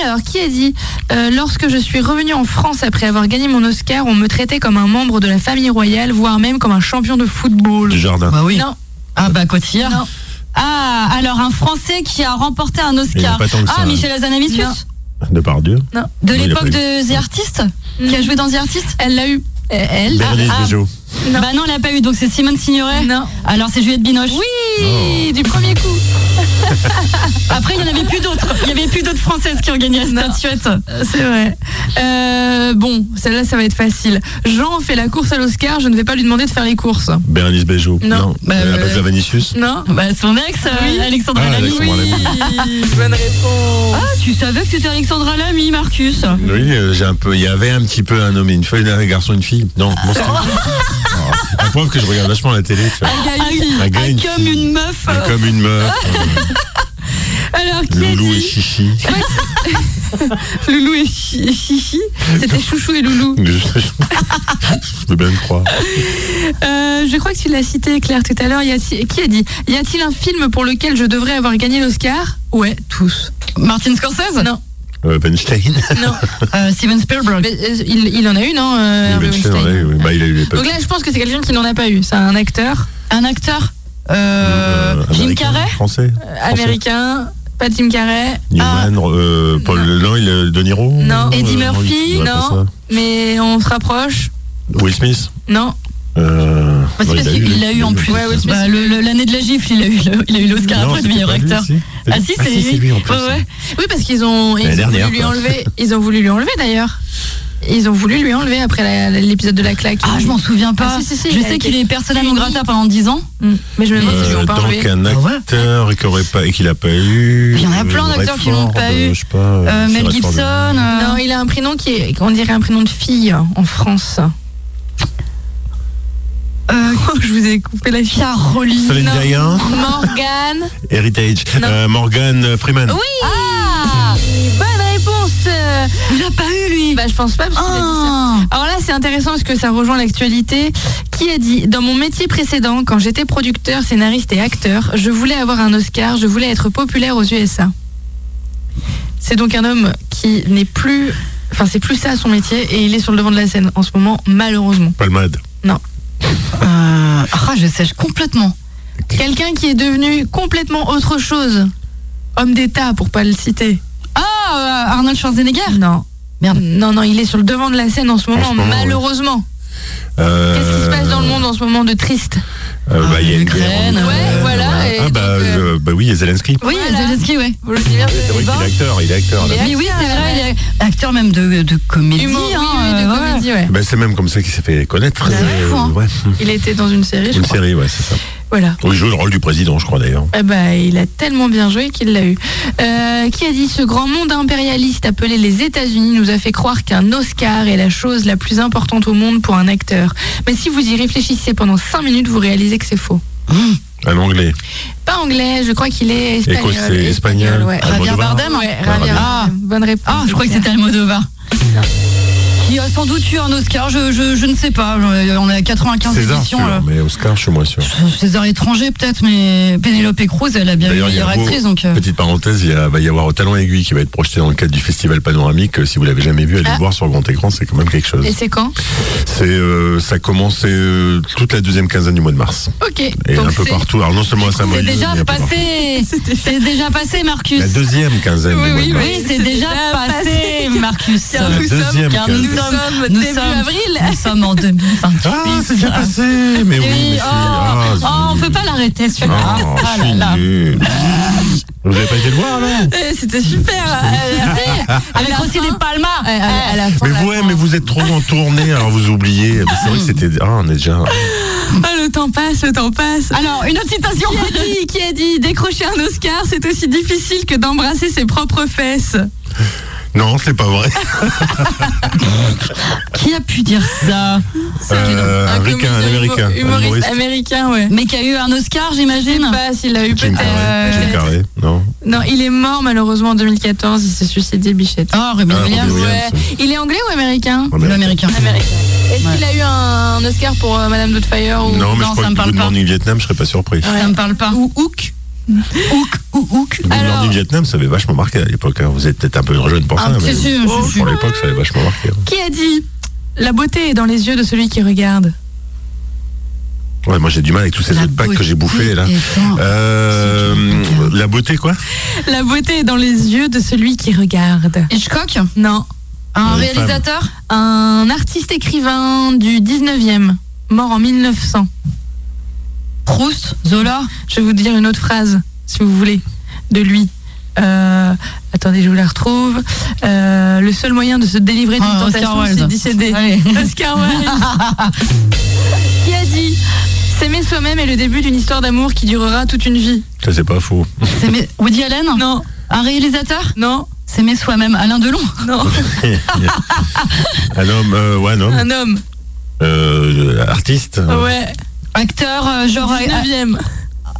alors, qui a dit euh, Lorsque je suis revenue en France après avoir gagné mon Oscar, on me traitait comme un membre de la famille royale, voire même comme un champion de football. Du jardin. Bah oui. Non. Ah bah Cotillard. Non. Ah, alors un Français qui a remporté un Oscar. Ah, ça. Michel Azanavicius. Non. De Pardieu. De il a l'époque de The Artist Qui a joué dans The Artist Elle l'a eu. Elle Bérénice ah. Bejo. Non. Bah non, elle l'a pas eu, donc c'est Simone Signoret. Non. Alors c'est Juliette Binoche. Oui, du premier coup. [laughs] Après, il y en avait plus d'autres. Il y avait plus d'autres Françaises qui ont gagné la statuette. C'est vrai. Euh, bon, celle-là, ça va être facile. Jean fait la course à l'Oscar, je ne vais pas lui demander de faire les courses. Bérénice Bejo. Non. Bah, Euh, la euh, base de Vanicius. Non Bah son ex, euh, Alexandra Ah, Lamy. Alexandra Lamy. Bonne réponse. Ah, tu savais que c'était Alexandra Lamy, Marcus? Oui, euh, j'ai un peu. Il y avait un petit peu un homme et une fille, un garçon et une fille. Non, bon, c'était- [laughs] Oh, La preuve que je regarde vachement la télé. Tu vois. Un ah, une comme une meuf. Ah, Comme une meuf. Alors, qui euh, a Loulou et Chichi. [laughs] Loulou et Chi- Chichi C'était Chouchou et Loulou. [laughs] Je, je peux bien le croire. Euh, je crois que tu l'as cité, Claire, tout à l'heure. Qui a dit Y a-t-il un film pour lequel je devrais avoir gagné l'Oscar? Ouais, tous. Martin Scorsese? Non, Euh, Weinstein. [laughs] non. Euh, Steven Spielberg. Mais, euh, il, il en a eu, non euh, Harvey Weinstein. Bah, il a eu les Donc là, je pense que c'est quelqu'un qui n'en a pas eu. C'est un acteur Un acteur euh, Jim Carrey Français. américain, pas Jim Carrey, Newman, euh, Paul non, il est De Niro Non. Eddie Murphy, non. mais on se rapproche. Will Smith Non. Euh, Bah, c'est non, parce qu'il l'a eu en plus. Ouais. Bah, L'année de la gifle, il a eu le- il a eu l'Oscar après de meilleur lui, acteur. si. Ah si, c'est lui. en plus. Ouais, ouais. Oui, parce qu'ils ont, ils L'année ont dernière, voulu lui enlever. Ils ont voulu lui enlever d'ailleurs. Ils ont voulu lui enlever après l'épisode de la claque. Ah, je m'en souviens pas. Ah, si, si, si, je sais qu'il est persona non grata pendant 10 ans. Mm. Mais je me demande Euh, ont pas donc enlevé. un Ah acteur qui aurait pas et qu'il a pas eu. Il y en a plein euh, d'acteurs qui l'ont Redford, pas euh, eu. Je sais pas. euh, Euh, Mel. Gibson. euh, Non, il a un prénom qui est, on dirait un prénom de fille en France. Euh, [laughs] je vous ai coupé la fille. Caroline. Céline Non. Dion, Morgane. [laughs] Heritage. Non. Euh, Morgan Freeman. Oui. Ah Bonne réponse. Il a pas eu lui. Bah, je pense pas parce qu'il a dit ça. Ah. Alors là, c'est intéressant parce que ça rejoint l'actualité. Qui a dit Dans mon métier précédent, quand j'étais producteur, scénariste et acteur, je voulais avoir un Oscar, je voulais être populaire aux USA. C'est donc un homme qui n'est plus. Enfin, c'est plus ça son métier et il est sur le devant de la scène en ce moment, malheureusement. Palmade. Euh, ah, je sèche complètement. Quelqu'un qui est devenu complètement autre chose. Homme d'État, pour pas le citer. Ah, euh, Arnold Schwarzenegger. Non. Merde. Non, non, il est sur le devant de la scène en ce moment, ce moment, malheureusement. Euh, Qu'est-ce qui se passe dans le monde en ce moment de triste? Euh, bah, il y a une guerre en ouais, Ukraine, voilà, et Ah, bah, donc, euh, euh, bah oui, il y a Zelensky. Oui, Voilà. Zelensky, ouais. Volodymyr C'est vrai qu'il est acteur, il est acteur. là. Il est Mais oui, c'est acteur, vrai, il est acteur même de, de comédie. Humour, oui, hein, oui, de euh, ouais. comédie, ouais. Bah, c'est même comme ça qu'il s'est fait connaître. C'est Euh, fou, hein. ouais. Il était dans une série, je Une crois. série, ouais, c'est ça. Voilà. Il joue le rôle du président, je crois d'ailleurs. Eh ben, il a tellement bien joué qu'il l'a eu. Euh, qui a dit ce grand monde impérialiste appelé les États-Unis nous a fait croire qu'un Oscar est la chose la plus importante au monde pour un acteur. Mais si vous y réfléchissez pendant 5 minutes, vous réalisez que c'est faux. Un anglais. Pas anglais, je crois qu'il est espagnol. Écossais, espagnol. ouais. Javier Almodovar. Bardem. Ouais, Ah, Ah. Bonne réponse. Ah, je crois que c'était Almodovar. Qui a sans doute eu un Oscar, je, je, je ne sais pas. On est à 95 César, éditions. sûr, euh, mais Oscar, je suis moins sûr. César étranger peut-être, mais Pénélope Cruz, elle a bien eu y meilleure actrice. Donc, euh, Petite parenthèse, il y a- va y avoir au Talent Aiguille qui va être projeté dans le cadre du festival panoramique. Si vous l'avez jamais vu, allez Ah. le voir sur grand écran, c'est quand même quelque chose. Et c'est quand? C'est, euh, ça commence euh, toute la deuxième quinzaine du mois de mars. Ok. Et Donc un peu c'est- partout. Alors non seulement à c'est Saint-Maurice, déjà passé. [laughs] C'est déjà passé, Marcus. La deuxième quinzaine Oui, du mois oui, de mars. Oui, c'est C'est déjà passé. Marcus. La deuxième quinzaine. Sommes, sommes nous début sommes- avril. Nous sommes en 2028. Ah, c'est déjà passé. Mais oui, mais oh, ah, oh, on peut pas l'arrêter celui-là. Oh, Ah je là suis là. nul. Vous avez pas été le voir là Eh, C'était super. Avec aussi les palmas. La fin. Mais ouais, mais vous êtes trop en tournée, alors vous oubliez. Mais C'est vrai que c'était. Ah, on est déjà. Ah, le temps passe, le temps passe. Alors, une autre citation. Qui a dit, qui a dit décrocher un Oscar, c'est aussi difficile que d'embrasser ses propres fesses. Non, c'est pas vrai. [laughs] Qui a pu dire ça Euh, un comédien américain. un Humoriste humoriste. américain, ouais. Mais qui a eu un Oscar, Je sais j'imagine pas s'il l'a eu Jim peut-être. Carrey. Jim peut-être. Carrey, non. Non, il est mort malheureusement en 2014, il s'est suicidé Bichette. Oh, Robin Ah, Williams. Robin Ouais. Il est anglais ou américain Américain. L'américain. Américain. Est-ce qu'il a eu un Oscar pour euh, Madame Doubtfire ou Non, mais Non, je crois ça que me parle Good pas. Morning Vietnam, je serais pas surpris. Ça me parle pas. ou Hook [laughs] Hook ou Hook. Good Alors- Morning Vietnam, ça avait vachement marqué à l'époque. hein. Vous êtes peut-être un peu jeune pour ça, Ah, mais sûr, c'est sûr. pour l'époque, ça avait vachement marqué. hein. Qui a dit La beauté est dans les yeux de celui qui regarde? Ouais, moi j'ai du mal avec tous ces La autres packs que j'ai bouffés là. dans- Euh, la beauté quoi? La beauté est dans les yeux de celui qui regarde. Hitchcock? Non. Un réalisateur? Un artiste écrivain du 19e, mort en 1900. Proust Zola Je vais vous dire une autre phrase, si vous voulez, de lui. Euh, attendez, je vous la retrouve. Euh, le seul moyen de se délivrer d'une Ah, tentation, c'est d'y céder. Allez. Oscar Wilde. [laughs] qui a dit S'aimer soi-même est le début d'une histoire d'amour qui durera toute une vie. Ça c'est pas faux. Woody Allen Non, Un réalisateur non, C'est mes soi-même. Alain Delon non. [laughs] un homme, euh, ouais, un homme, Un homme. euh, artiste. Ouais. Acteur, euh, genre. euh, 19e.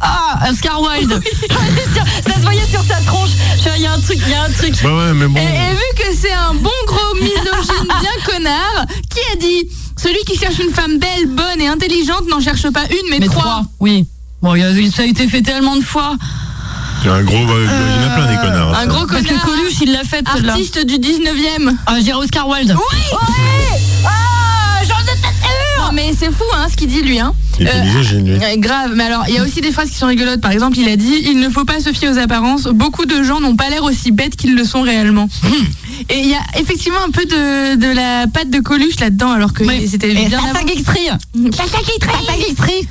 Ah, Oscar Wilde [laughs] Ça se voyait sur sa tronche. Il y a un truc, il y a un truc. Bah ouais, mais bon. Et, et vu que c'est un bon gros misogyne bien connard, qui a dit Celui qui cherche une femme belle, bonne et intelligente n'en cherche pas une, mais, Mais trois. trois, oui. Bon, ça a été fait tellement de fois. C'est un gros, bah, il y en a plein des connards. Un ça. gros Parce que connard. Coluche, il l'a fait. Artiste du 19e. Ah, je dirais Oscar Wilde. Oui Ah mais c'est fou hein ce qu'il dit lui hein. Il euh, grave, mais alors il y a aussi des phrases qui sont rigolotes. Par exemple, il a dit Il ne faut pas se fier aux apparences. Beaucoup de gens n'ont pas l'air aussi bêtes qu'ils le sont réellement. Et il y a effectivement un peu de, de la patte de Coluche là-dedans, alors que Oui. c'était Et bien Tata avant. Guextry. Tata Guextry.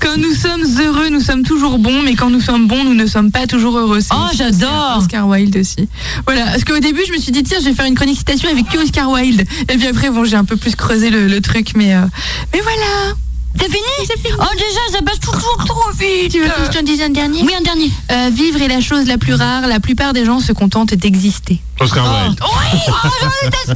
Quand nous sommes heureux, nous sommes toujours bons, mais quand nous sommes bons, nous ne sommes pas toujours heureux. C'est Oh, aussi j'adore. Oscar Wilde aussi. Voilà, parce qu'au début, je me suis dit, tiens, je vais faire une chronique citation avec que Oscar Wilde. Et puis après, bon, j'ai un peu plus creusé le, le truc, mais, euh, mais voilà. C'est fini Oh, déjà, ça passe toujours trop vite. Tu veux que je te dise un dernier Oui, un dernier. Euh, Vivre est la chose la plus rare. La plupart des gens se contentent d'exister. Oscar Wilde. Oui oh, j'en étais sûre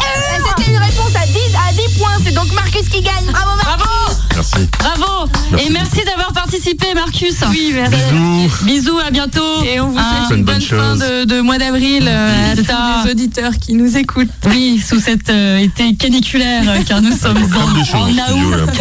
C'était une réponse à 10, à 10 points. C'est donc Marcus qui gagne. Bravo, Marcus Merci. Bravo. Merci Et merci d'avoir participé, Marcus. Oui, merci. Bisous. Bisous, à bientôt. Et on vous Ah, souhaite une bonne bonne fin de, de mois d'avril euh, à C'est tous les auditeurs qui nous écoutent. Oui, sous cet euh, été caniculaire, euh, car nous [laughs] sommes en, en août. [laughs]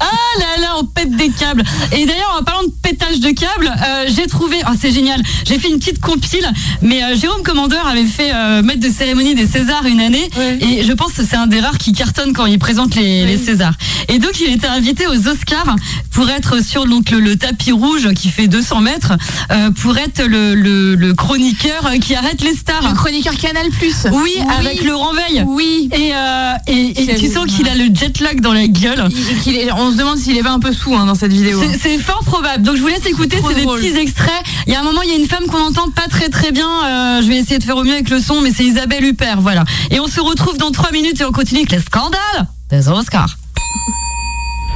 ah là là, on pète des câbles. Et d'ailleurs, en parlant de pétage de câbles, euh, j'ai trouvé, ah c'est génial, j'ai fait une petite compile, mais euh, Jérôme Commandeur avait fait euh, maître de cérémonie des Césars une année, Ouais. et je pense que c'est un des rares qui cartonne quand il présente les, les Césars. Et donc, il était invité aux Oscars pour être sur donc, le, le tapis rouge qui fait 200 mètres, euh, pour être le, le- le chroniqueur qui arrête les stars. Le chroniqueur Canal Plus. Oui, avec Laurent Veil. Oui. Et, euh, et, et Quel- tu sens qu'il a le jet lag dans la gueule. Il- on se demande s'il est pas un peu sous hein, dans cette vidéo. C'est- fort probable. Donc je vous laisse écouter, c'est des petits extraits. Il y a un moment, il y a une femme qu'on entend pas très très bien. Euh, je vais essayer de faire au mieux avec le son, mais c'est Isabelle Huppert, voilà. Et on se retrouve dans trois minutes et on continue avec les scandales des Oscars.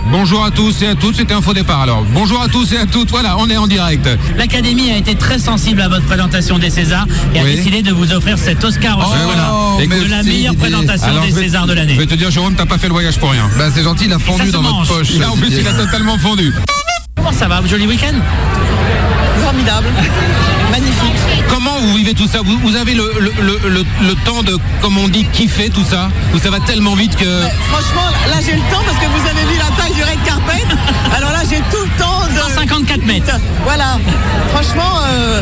Bonjour à tous et à toutes, c'était un faux départ alors. Bonjour à tous et à toutes, voilà, on est en direct. L'Académie a été très sensible à votre présentation des Césars et Oui. a décidé de vous offrir cet Oscar au chocolat Oh, de la meilleure présentation Alors, des je vais- Césars de Je l'année. vais te dire, Jérôme, t'as pas fait le voyage pour rien. Bah c'est gentil, il a fondu dans mange. votre poche. Là, en plus, il a totalement fondu. Comment ça va Joli week-end? Formidable. Comment vous vivez tout ça vous, vous avez le, le, le, le- le temps de, comme on dit, kiffer tout ça Ou ça va tellement vite que... Franchement, là j'ai le temps parce que vous avez vu la taille du red carpet. Alors là j'ai tout le temps de... 154 mètres. Voilà. Franchement, euh,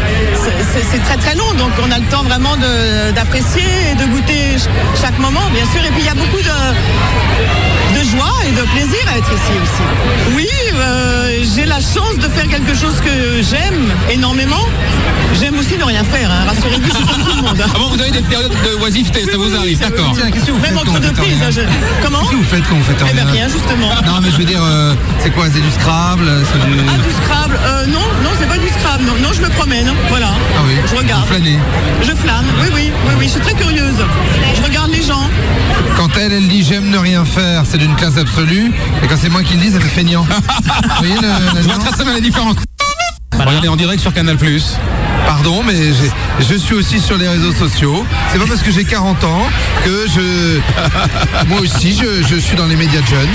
c'est- très très long. Donc on a le temps vraiment de- d'apprécier et de goûter ch- chaque moment, bien sûr. Et puis il y a beaucoup de, de joie et de plaisir à être ici aussi. Oui, euh, j'ai la chance de faire quelque chose que j'aime énormément. J'aime aussi ne rien faire, hein. rassurez-vous, tout le monde. hein. Ah bon, vous avez des périodes de oisiveté, ça vous arrive, d'accord. Même entre deux prises. hein, je- Comment Qu'est-ce que vous faites quand vous faites Eh ben rien rien, justement. Non, mais je veux dire, euh, c'est quoi C'est du Scrabble du... Ah, du Scrabble euh, Non, non, c'est pas du Scrabble. Non, non, je me promène. Voilà. Ah oui. Je regarde. Vous flânez. Je flâne. Oui, oui, oui, oui. Je suis très curieuse. Je regarde les gens. Quand elle, elle dit j'aime ne rien faire, c'est d'une classe absolue. Et quand c'est moi qui le dis, ça fait feignant. [laughs] vous voyez le, la très bien la différence. Regardez en direct sur Canal+. Pardon, mais je suis aussi sur les réseaux sociaux. C'est pas parce que j'ai 40 ans que je. [laughs] Moi aussi, je, je suis dans les médias jeunes.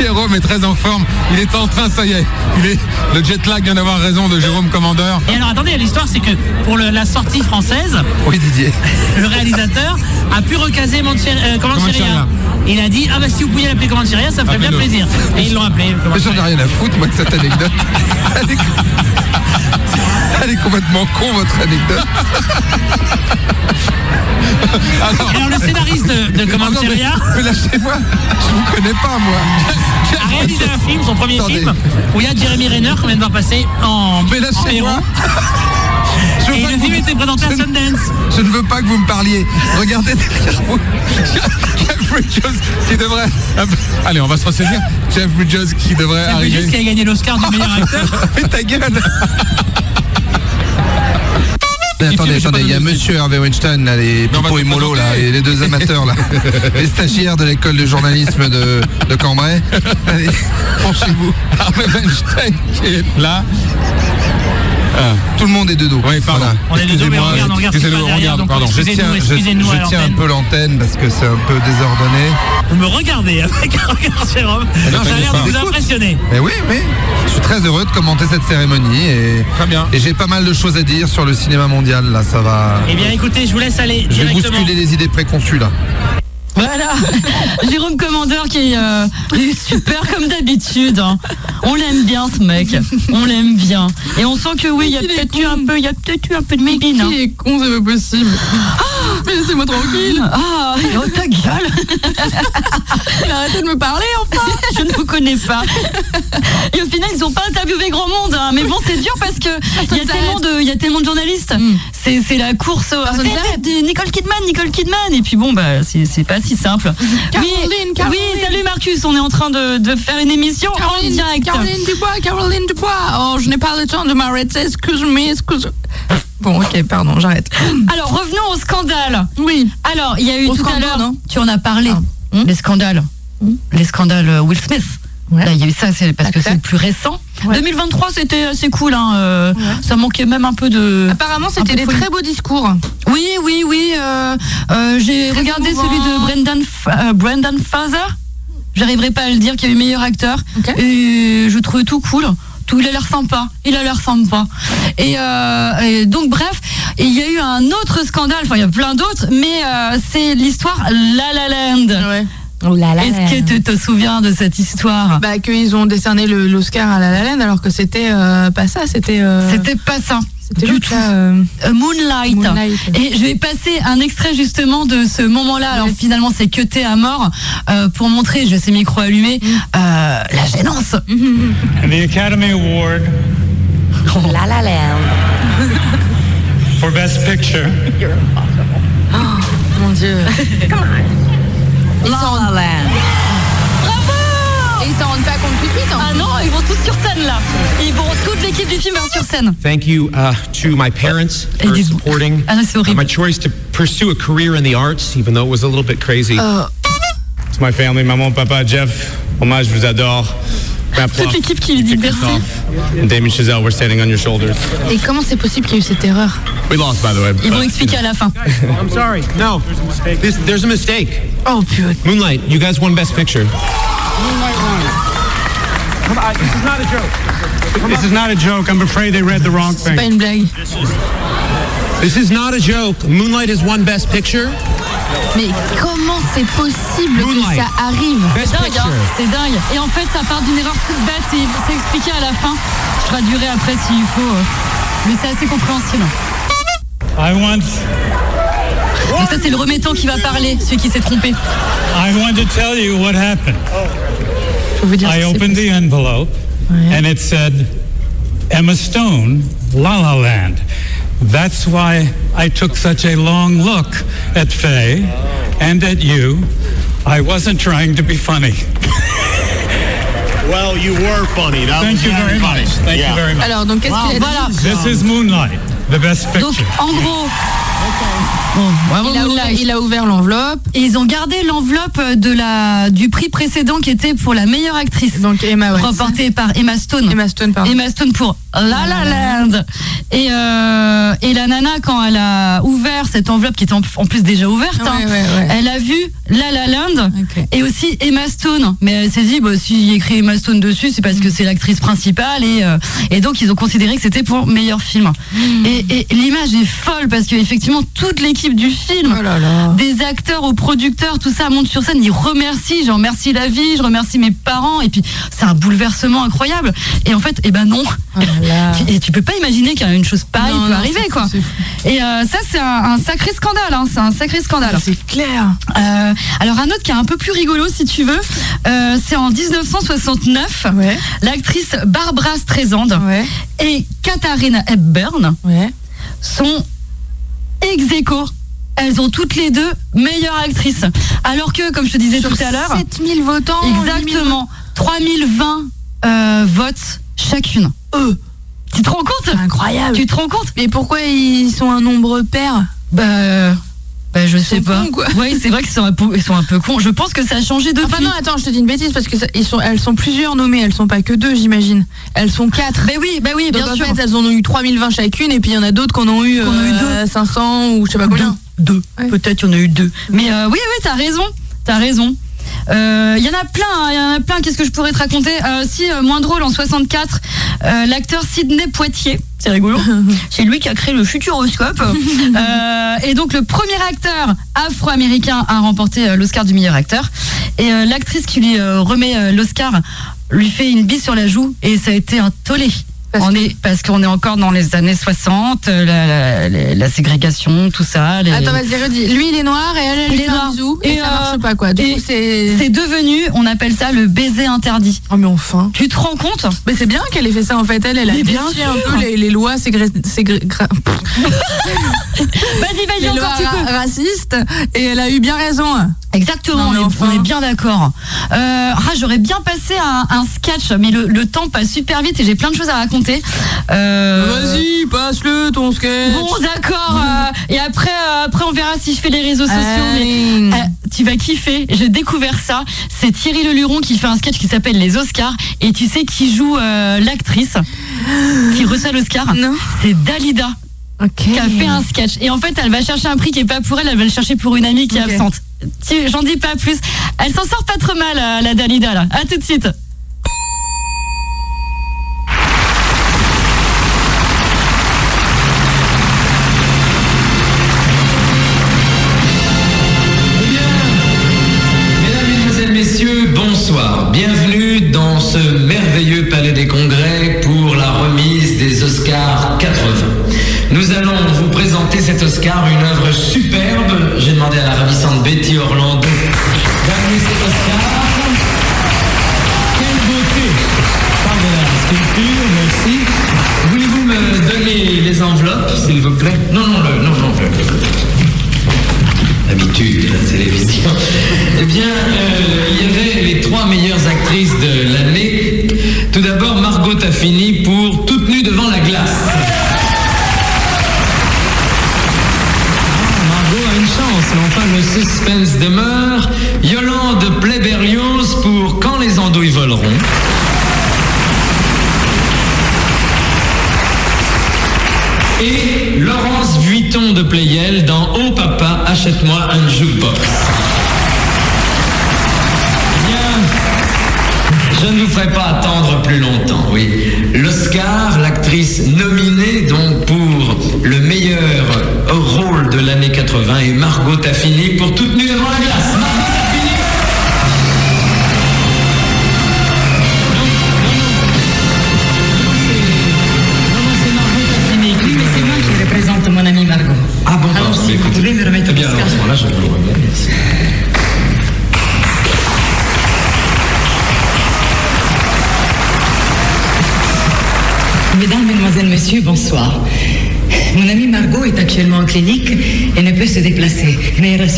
Jérôme est très en forme. Il est en train, ça y est. Il est, le jet lag vient d'avoir raison de Jérôme Commandeur. Et alors attendez, l'histoire c'est que pour le- la sortie française, Oui, Didier. [laughs] le réalisateur a pu recaser Mancheri- euh, Comancheria. Il a dit ah bah si vous pouviez l'appeler Comancheria, ça me ferait bien Appelez-le. plaisir. Et ils l'ont appelé. Mais. J'en ai rien à foutre, moi, de cette anecdote. [laughs] Elle est, Elle est complètement con, votre anecdote. [laughs] Alors le scénariste de, de Comancheria Ah non, mais, mais lâchez-moi, je vous connais pas, moi. [laughs] a réalisé un film, son premier Attendez. film, où il y a Jeremy Renner qu'on vient de voir passer en, Mais lâchez-moi. Je veux Et pas le que film vous- était présenté à je ne- Sundance. Je ne veux pas que vous me parliez. Regardez derrière vous. Jeff Bridges qui devrait. [laughs] Allez, on va se ressaisir. Jeff Bridges qui devrait Jeff Bridges qui arriver. a gagné l'Oscar du meilleur acteur. [laughs] Mais ta gueule Mais attendez, attendez, il y a monsieur Hervé Weinstein, là, les Pipo et Molo, là, présenter. et les deux amateurs, là, [laughs] les stagiaires de l'école de journalisme de, de Cambrai. Allez, penchez-vous. Harvey Weinstein qui est là. Ah. Tout le monde est de dos. Oui, pardon. Voilà. On est mais on regarde, on regarde regarde, pardon. Je tiens, excusez-nous, je, tiens un peu l'antenne parce que c'est un peu désordonné. Vous me regardez avec un regard Jérôme. non, Ça a je l'air de vous impressionner. Mais oui, oui. Je suis très heureux de commenter cette cérémonie et, Très bien. et j'ai pas mal de choses à dire sur le cinéma mondial. Là, ça va. Eh bien écoutez, je vous laisse aller Je vais bousculer les idées préconçues là. Voilà, [laughs] Jérôme Commandeur qui est, euh, est super comme d'habitude. hein. On l'aime bien ce mec, on l'aime bien. Et on sent que oui, il y a est peut-être eu un peu, il y a peut-être eu un peu de mégine. hein. Qui est con, c'est pas possible. Mais laissez-moi tranquille. Ah, oh, ta gueule [laughs] Arrêtez de me parler, enfin. Je ne vous connais pas. Et au final, ils n'ont pas interviewé grand monde. hein. Mais bon, c'est dur parce que il y a tellement de, il y a tellement de journalistes. C'est, c'est la course. au- Personne vite, Nicole Kidman, Nicole Kidman. Et puis bon, bah, c'est, c'est pas si simple. [laughs] Caroline, oui, Caroline. oui, salut Marcus. On est en train de, de faire une émission en Caroline, direct. Caroline Dubois, Caroline Dubois. Oh, je n'ai pas le temps de m'arrêter. Excuse-moi, excuse. Bon, ok, pardon, j'arrête. Alors revenons au scandale. Oui. Alors il y a eu Au tout à scandale, l'heure, non tu en as parlé, Ah. Hmm les scandales, les scandales euh, Will Smith. Ouais. Là il y a eu ça, c'est parce que c'est le plus récent. Ouais. 2023 c'était assez cool, hein, euh, ça manquait même un peu de. Apparemment, c'était peu des folie. très beaux discours. Oui, oui, oui. euh, euh, J'ai Très regardé émouvant. celui de Brendan, F- euh, Brendan Fraser. J'arriverai pas à le dire, qui a eu meilleur acteur. Ok. Et je trouvais tout cool. Tout, il a l'air sympa. Il a l'air sympa. Et, euh, et donc bref, il y a eu un autre scandale. Enfin, il y a plein d'autres, mais euh, c'est l'histoire La La Land. Ouais. Oh là là. Est-ce que tu te souviens de cette histoire? Bah, qu'ils ont décerné l'Oscar à La La Land alors que c'était euh, pas ça, c'était. euh, C'était pas ça. C'était du tout. euh, Euh, Moonlight. Moonlight. Et je vais passer un extrait justement de ce moment-là. Alors finalement, c'est cuté à mort euh, pour montrer, je sais micro allumé, euh, la gênance. And [laughs] the Academy Award La La Land. for Best Picture [gasps] Mon Dieu. Ils s'en rendent- Bravo Et ils s'en rendent pas compte tout de suite. hein. Ah non, ils vont tous sur scène là. Ils vont toute l'équipe du film sur scène. Thank you uh, to my parents for supporting Ah non, uh, my choice to pursue a career in the arts, even though it was a little bit crazy. Euh, To my family, maman, papa, Jeff, Hommage, je vous adore. Toute l'équipe qui lui dit merci. Damon Chazelle, we're standing on your shoulders. et comment c'est possible qu'il y ait eu cette erreur? We lost, by the way. Ils vont expliquer à la fin. [laughs] I'm sorry. No, this, there's a mistake. Oh purée. Moonlight, you guys won Best Picture. This is not a joke. I'm afraid they read the wrong C'est pas thing. une blague. This is not a joke. Moonlight has won Best Picture. Mais comment c'est possible que Moonlight. ça arrive? Best C'est dingue, Picture. hein, c'est dingue. Et en fait, ça part d'une erreur toute bête et c'est expliqué à la fin. Je traduirai après s'il faut. euh, Mais c'est assez compréhensible. I once Donc ça c'est le remettant qui va parler, celui qui s'est trompé. I want to tell you what happened. Vous I ce qui s'est opened the envelope oh, and it said Emma Stone, La La Land. That's why I took such a long look at Faye oh. and at you. I wasn't trying to be funny. Well, you were funny. That Thank was you very funny. much. Thank Yeah. you very much. Alors, donc, qu'est-ce qu'il a dit This is Moonlight, the best picture. Donc en gros, il, a ouvert, il a ouvert l'enveloppe. et ils ont gardé l'enveloppe de la du prix précédent qui était pour la meilleure actrice. Donc Emma Watson. remportée par Emma Stone. Emma Stone, pardon. Emma Stone pour La La Land. Et, euh, et la nana, quand elle a ouvert cette enveloppe qui était en, plus déjà ouverte, Ouais, hein, ouais, ouais. elle a vu La La Land et aussi Emma Stone. Mais elle s'est dit, bah, s'il a écrit Emma Stone dessus, c'est parce que c'est l'actrice principale. Et, euh, et donc, ils ont considéré que c'était pour meilleur film. Hmm. Et, et l'image est folle parce qu'effectivement, toute l'équipe du film, Oh là là. des acteurs aux producteurs, tout ça monte sur scène, ils remercient, je remercie la vie, je remercie mes parents, et puis c'est un bouleversement incroyable. Et en fait, eh ben non. Oh. [laughs] Et tu peux pas imaginer qu'une chose pareille Non, peut non, arriver, quoi. Et euh, ça, c'est un, un sacré scandale, hein, c'est un sacré scandale. C'est clair. Euh, alors un autre qui est un peu plus rigolo, si tu veux, euh, c'est en 1969, Ouais. l'actrice Barbara Streisand Ouais. et Katharina Hepburn Ouais. sont ex aequo. Elles ont toutes les deux meilleures actrices. Alors que, comme je te disais Sur tout à l'heure, 7000 votants. exactement 3020 euh, votes chacune. Eux. Tu te rends compte? Incroyable. Tu te rends compte? Mais pourquoi ils sont un nombre pair? Bah, bah je sais pas. Oui, c'est vrai qu'ils sont un peu, ils sont un peu cons. Je pense que ça a changé depuis. Enfin non, attends, je te dis une bêtise parce que ça- ils sont, elles sont plusieurs nommées, elles sont pas que deux, j'imagine. Elles sont quatre. Ben oui, ben oui, Donc bien en sûr. fait, elles en ont eu 3020 chacune et puis il y en a d'autres qu'on a eu, Qu'on a eu euh, 500 ou je sais pas combien. Deux. Deux. Ouais. Peut-être il y en a eu deux. Mais euh, oui, oui, t'as raison. T'as raison. Euh, Il y en a plein, hein, il y en a plein. Qu'est-ce que je pourrais te raconter Euh, Si, euh, moins drôle, en 64, euh, l'acteur Sidney Poitier, c'est rigolo, [laughs] c'est lui qui a créé le Futuroscope. [laughs] Euh, et donc, le premier acteur afro-américain à remporter euh, l'Oscar du meilleur acteur. Et euh, l'actrice qui lui euh, remet euh, l'Oscar lui fait une bise sur la joue et ça a été un tollé. Parce on est, parce qu'on est encore dans les années 60, euh, la, la- la- la ségrégation, tout ça. les- Attends, vas-y, redis. Lui, il est noir et elle, elle est fait un noir. bisou et, Et, ça euh, marche pas quoi. Du et coup, c'est. C'est devenu, on appelle ça le baiser interdit. Oh mais enfin. Tu te rends compte? Mais c'est bien qu'elle ait fait ça en fait. Elle, elle a Mais bien un peu les, les lois ségré... [laughs] Vas-y, vas-y, encore tu peux. ra- racistes et elle a eu bien raison. Exactement, Non, on, est, enfin. on est bien d'accord. Euh, ah, J'aurais bien passé un, un sketch, mais le, le temps passe super vite et j'ai plein de choses à raconter. Euh, Vas-y, passe-le ton sketch. Bon, d'accord. euh, et après, après, on verra si je fais les réseaux sociaux. Mais, tu vas kiffer. J'ai découvert ça. C'est Thierry Leluron qui fait un sketch qui s'appelle Les Oscars. Et tu sais qui joue l'actrice qui [gasps] reçoit l'Oscar? Non. C'est Dalida. Qui a fait un sketch. Et en fait, elle va chercher un prix qui est pas pour elle, elle va le chercher pour une amie qui est absente. J'en dis pas plus. Elle s'en sort pas trop mal, euh, la Dalida, là. À tout de suite.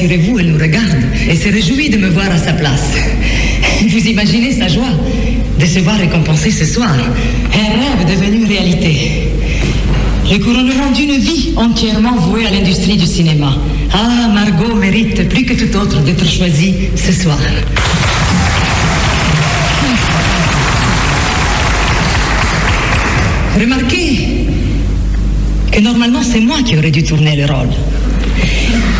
Rassurez-vous, elle nous regarde et se réjouit de me voir à sa place. Vous imaginez sa joie de se voir récompensée ce soir. Un rêve devenu réalité. Les couronnerons d'une vie entièrement vouée à l'industrie du cinéma. Ah, Margot mérite plus que tout autre d'être choisie ce soir. Remarquez que normalement c'est moi qui aurais dû tourner le rôle.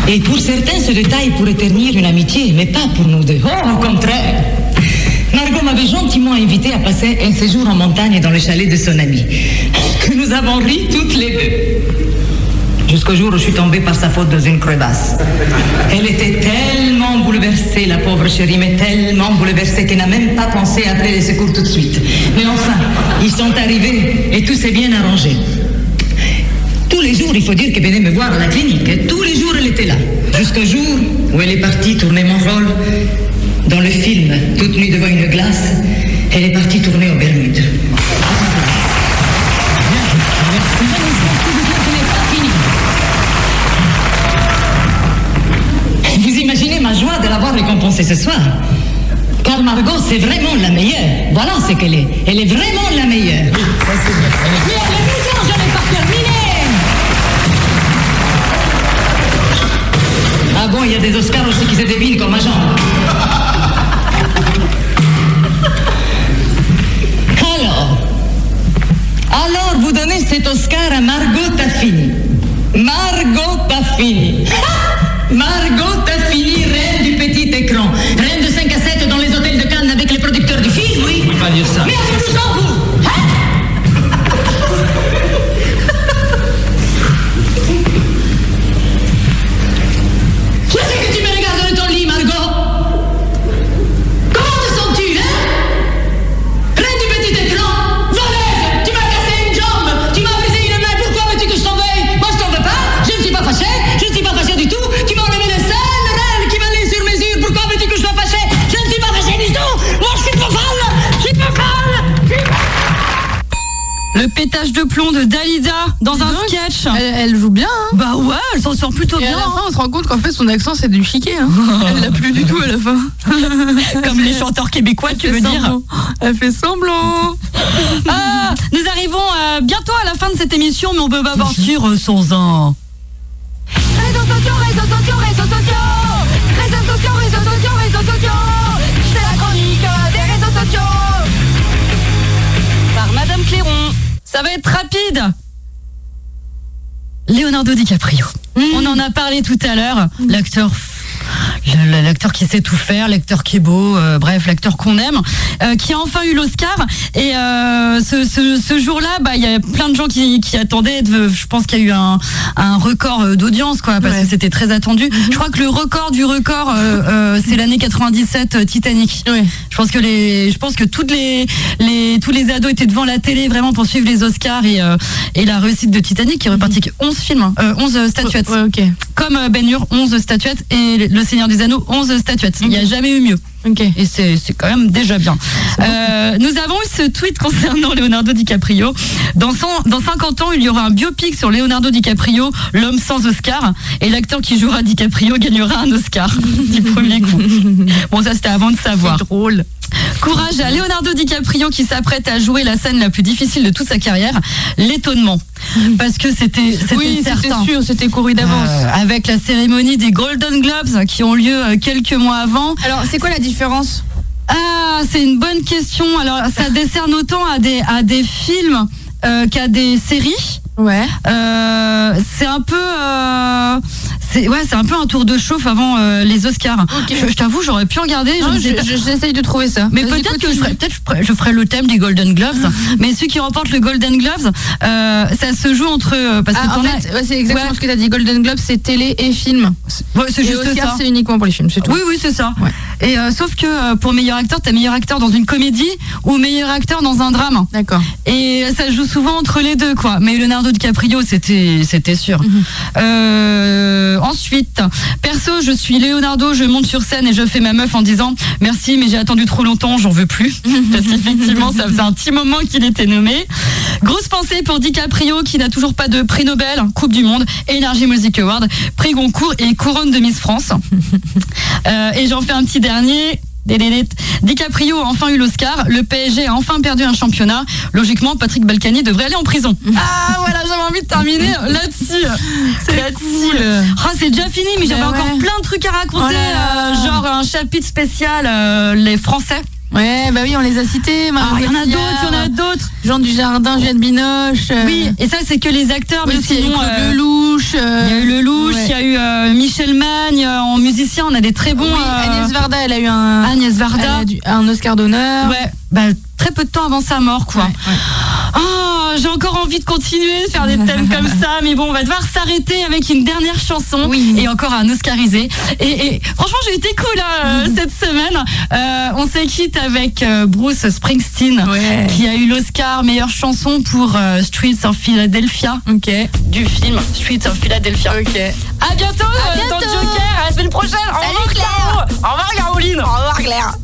Et pour certains, ce détail pourrait ternir une amitié, mais pas pour nous deux. Oh, au contraire. Margot m'avait gentiment invité à passer un séjour en montagne dans le chalet de son ami. Que nous avons ri toutes les deux. Jusqu'au jour où je suis tombée par sa faute dans une crevasse. Elle était tellement bouleversée, la pauvre chérie, mais tellement bouleversée qu'elle n'a même pas pensé à appeler les secours tout de suite. Mais enfin, ils sont arrivés et tout s'est bien arrangé. Tous les jours, il faut dire qu'elle venait me voir à la clinique. Et tous les jours, elle était là. Jusqu'au jour où elle est partie tourner mon rôle dans le film Toute nue devant une glace. Elle est partie tourner aux Bermudes. Vous imaginez ma joie de l'avoir récompensée ce soir Car Margot, c'est vraiment la meilleure. Voilà ce qu'elle est. Elle est vraiment la meilleure. Mais je n'ai pas terminé Ah bon, il y a des Oscars aussi qui se devinent comme ma jambe. Alors, alors vous donnez cet Oscar à Margot Taffini. Margot Taffini. [laughs] Margot Taffini, reine du petit écran. Reine de 5 à 7 dans les hôtels de Cannes avec les producteurs du film, oui. Peut pas dire ça. Mais avez-vous plutôt Et bien. à la fin, hein. on se rend compte qu'en fait, son accent, c'est du chiquet. Hein. [laughs] Elle l'a plus du tout à la fin. [laughs] Comme les chanteurs québécois, tu veux dire semblant. Elle fait semblant. [laughs] Ah, Nous arrivons euh, bientôt à la fin de cette émission, mais on peut pas partir euh, sans un. Réseaux sociaux, réseaux sociaux, réseaux sociaux Réseaux sociaux, réseaux sociaux, réseaux sociaux C'est la chronique des réseaux sociaux Par Madame Cléron. Ça va être rapide. Leonardo DiCaprio. On en a parlé tout à l'heure. L'acteur. L'acteur qui sait tout faire, l'acteur qui est beau, euh, bref, l'acteur qu'on aime, euh, qui a enfin eu l'Oscar. Et euh, ce, ce- ce jour-là, bah, il y a plein de gens qui, qui attendaient. de- je pense qu'il y a eu un, un record d'audience, quoi, parce que c'était très attendu. Je crois que le record du record, c'est l'année 97 euh, Titanic. Je pense que les, je pense que toutes les, les, tous les ados étaient devant la télé vraiment pour suivre les Oscars et, et la réussite de Titanic qui est reparti avec 11 films, hein, 11 statuettes. Comme Ben Hur, 11 statuettes et Le Seigneur des Anneaux, 11 statuettes. Il n'y a jamais eu mieux. Et c'est c'est quand même déjà bien. Euh, nous avons eu ce tweet concernant [laughs] Leonardo DiCaprio. Dans, 100 dans 50 ans, il y aura un biopic sur Leonardo DiCaprio, l'homme sans Oscar, et l'acteur qui jouera DiCaprio gagnera un Oscar [laughs] du premier coup. [laughs] Bon, ça c'était avant de savoir. drôle. Courage à Leonardo DiCaprio qui s'apprête à jouer la scène la plus difficile de toute sa carrière, l'étonnement. Parce que c'était Oui, certain. sûr, c'était couru d'avance. Euh, avec la cérémonie des Golden Globes qui ont lieu euh, quelques mois avant. Alors, c'est quoi la différence? Ah, c'est une bonne question. Alors, ça décerne autant à des, à des films euh, qu'à des séries. Ouais. Euh, c'est un peu, c'est ouais, c'est un peu un tour de chauffe avant euh, les Oscars. Je, je t'avoue, j'aurais pu regarder. Je- j'essaye de trouver ça. Mais peut-être que je ferai, peut-être je ferai, le thème des Golden Gloves. mais ceux qui remportent le Golden Gloves, euh, ça se joue entre eux parce que Ah, en fait, ouais, c'est exactement Ouais. ce que tu as dit. Golden Globe, c'est télé et film. C'est juste Oscar, ça. c'est uniquement pour les films, c'est tout. Oui, oui, c'est ça. Et euh, sauf que euh, pour meilleur acteur, t'as meilleur acteur dans une comédie ou meilleur acteur dans un drame. D'accord. Et ça joue souvent entre les deux, quoi. Mais Leonardo DiCaprio, c'était, c'était sûr. Mhm. Euh, ensuite, perso, je suis Leonardo, je monte sur scène et je fais ma meuf en disant merci, mais j'ai attendu trop longtemps, j'en veux plus. [laughs] Parce qu'effectivement, ça faisait un petit moment qu'il était nommé. Grosse pensée pour DiCaprio qui n'a toujours pas de prix Nobel, Coupe du Monde, Energy Music Award, prix Goncourt et couronne de Miss France. [laughs] Euh, et j'en fais un petit dernier. DiCaprio a enfin eu l'Oscar, le PSG a enfin perdu un championnat. Logiquement, Patrick Balkany devrait aller en prison. [laughs] Ah voilà, j'avais envie de terminer [laughs] là-dessus. C'est là-dessus. Ah, c'est déjà fini, mais j'avais encore plein de trucs à raconter. Oh là là. euh, genre un chapitre spécial, euh, les Français. Ouais, bah oui, on les a cités. Ah, il y en a d'autres, il y en a d'autres. Jean Dujardin, Juliette Binoche. euh, Oui, et ça c'est que les acteurs, mais aussi, il y a eu sinon, euh, Lelouch. euh, il y a eu le Louche, ouais. il y a eu Michel Magne en musicien, on a des très bons. Oui, Agnès Varda, elle a eu un, Agnès Varda. a du- un Oscar d'honneur. Ouais, bah, très peu de temps avant sa mort, quoi. Oh, j'ai encore envie de continuer de faire des thèmes comme ça, mais bon, on va devoir s'arrêter avec une dernière chanson et encore un Oscarisé. Et, et franchement, j'ai été cool hein, euh, cette semaine. Euh, on se quitte avec euh, Bruce Springsteen, qui a eu l'Oscar meilleure chanson pour euh, Streets of Philadelphia, du film Streets of Philadelphia. À bientôt, euh, dans Joker, à la semaine prochaine. Au revoir, Caro. Au revoir, Caroline. Au revoir, Claire.